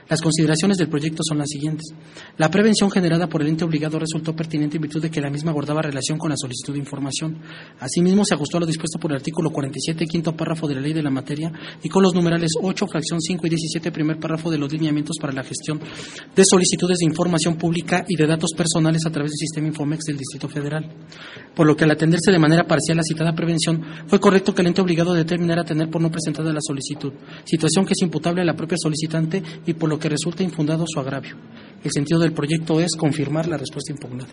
Las consideraciones del proyecto son las siguientes. La prevención generada por el ente obligado resultó pertinente en virtud de que la misma guardaba relación con la solicitud de información. Asimismo, se ajustó a lo dispuesto por el artículo 47, quinto párrafo de la ley de la materia, y con los numerales 8, fracción 5 y 17, primer párrafo de los lineamientos para la gestión de solicitudes de información pública y de datos personales a través del sistema Infomex del Distrito Federal. Por lo que al atenderse de manera parcial la citada prevención, fue correcto que el ente obligado determinara tener por no presentada la solicitud, situación que es imputable a la propia solicitante y por lo que resulta infundado su agravio. El sentido del proyecto es confirmar la respuesta impugnada.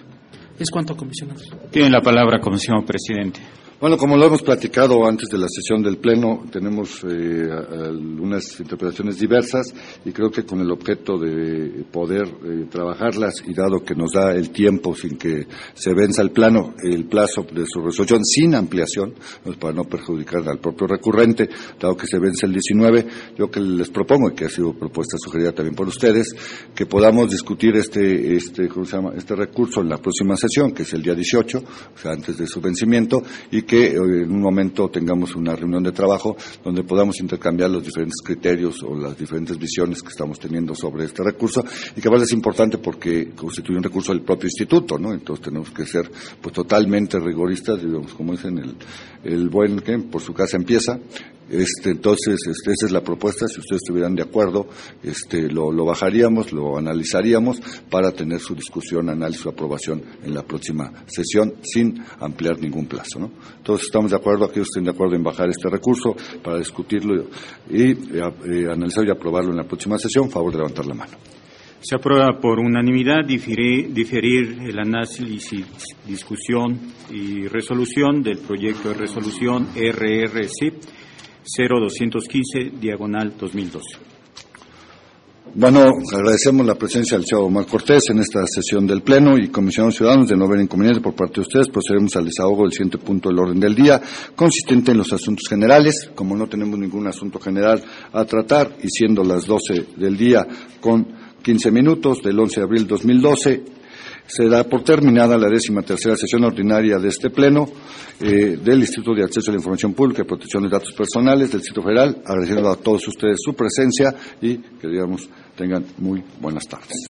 Es cuanto, comisionado. Tiene la palabra, comisionado presidente. Bueno, como lo hemos platicado antes de la sesión del Pleno, tenemos eh, algunas interpretaciones diversas y creo que con el objeto de poder eh, trabajarlas y dado que nos da el tiempo sin que se venza el plano, el plazo de su resolución sin ampliación, pues para no perjudicar al propio recurrente, dado que se vence el 19, yo que les propongo, y que ha sido propuesta sugerida también por ustedes, que podamos discutir este, este, ¿cómo se llama? este recurso en la próxima sesión, que es el día 18, o sea, antes de su vencimiento, y que eh, en un momento tengamos una reunión de trabajo donde podamos intercambiar los diferentes criterios o las diferentes visiones que estamos teniendo sobre este recurso y que es importante porque constituye un recurso del propio instituto, ¿no? Entonces tenemos que ser pues totalmente rigoristas, digamos, como dicen, el, el buen que por su casa empieza, este, entonces, este, esa es la propuesta. Si ustedes estuvieran de acuerdo, este, lo, bajaríamos, lo analizaríamos para tener su discusión, análisis o aprobación en la próxima sesión sin ampliar ningún plazo. ¿no? Entonces, estamos de acuerdo, aquellos estén de acuerdo en bajar este recurso para discutirlo y eh, eh, analizar y aprobarlo en la próxima sesión. Favor de levantar la mano. Se aprueba por unanimidad diferir el análisis, discusión y resolución del proyecto de resolución RRC 0215, diagonal 2012. Bueno, agradecemos la presencia del señor Omar Cortés en esta sesión del Pleno y comisionados ciudadanos de no haber inconveniente por parte de ustedes. Procedemos al desahogo del siguiente punto del orden del día, consistente en los asuntos generales. Como no tenemos ningún asunto general a tratar y siendo las 12 del día con 15 minutos del 11 de abril 2012, se da por terminada la décima tercera sesión ordinaria de este Pleno eh, del Instituto de Acceso a la Información Pública y Protección de Datos Personales del Distrito Federal, agradeciendo a todos ustedes su presencia y que, digamos, tengan muy buenas tardes.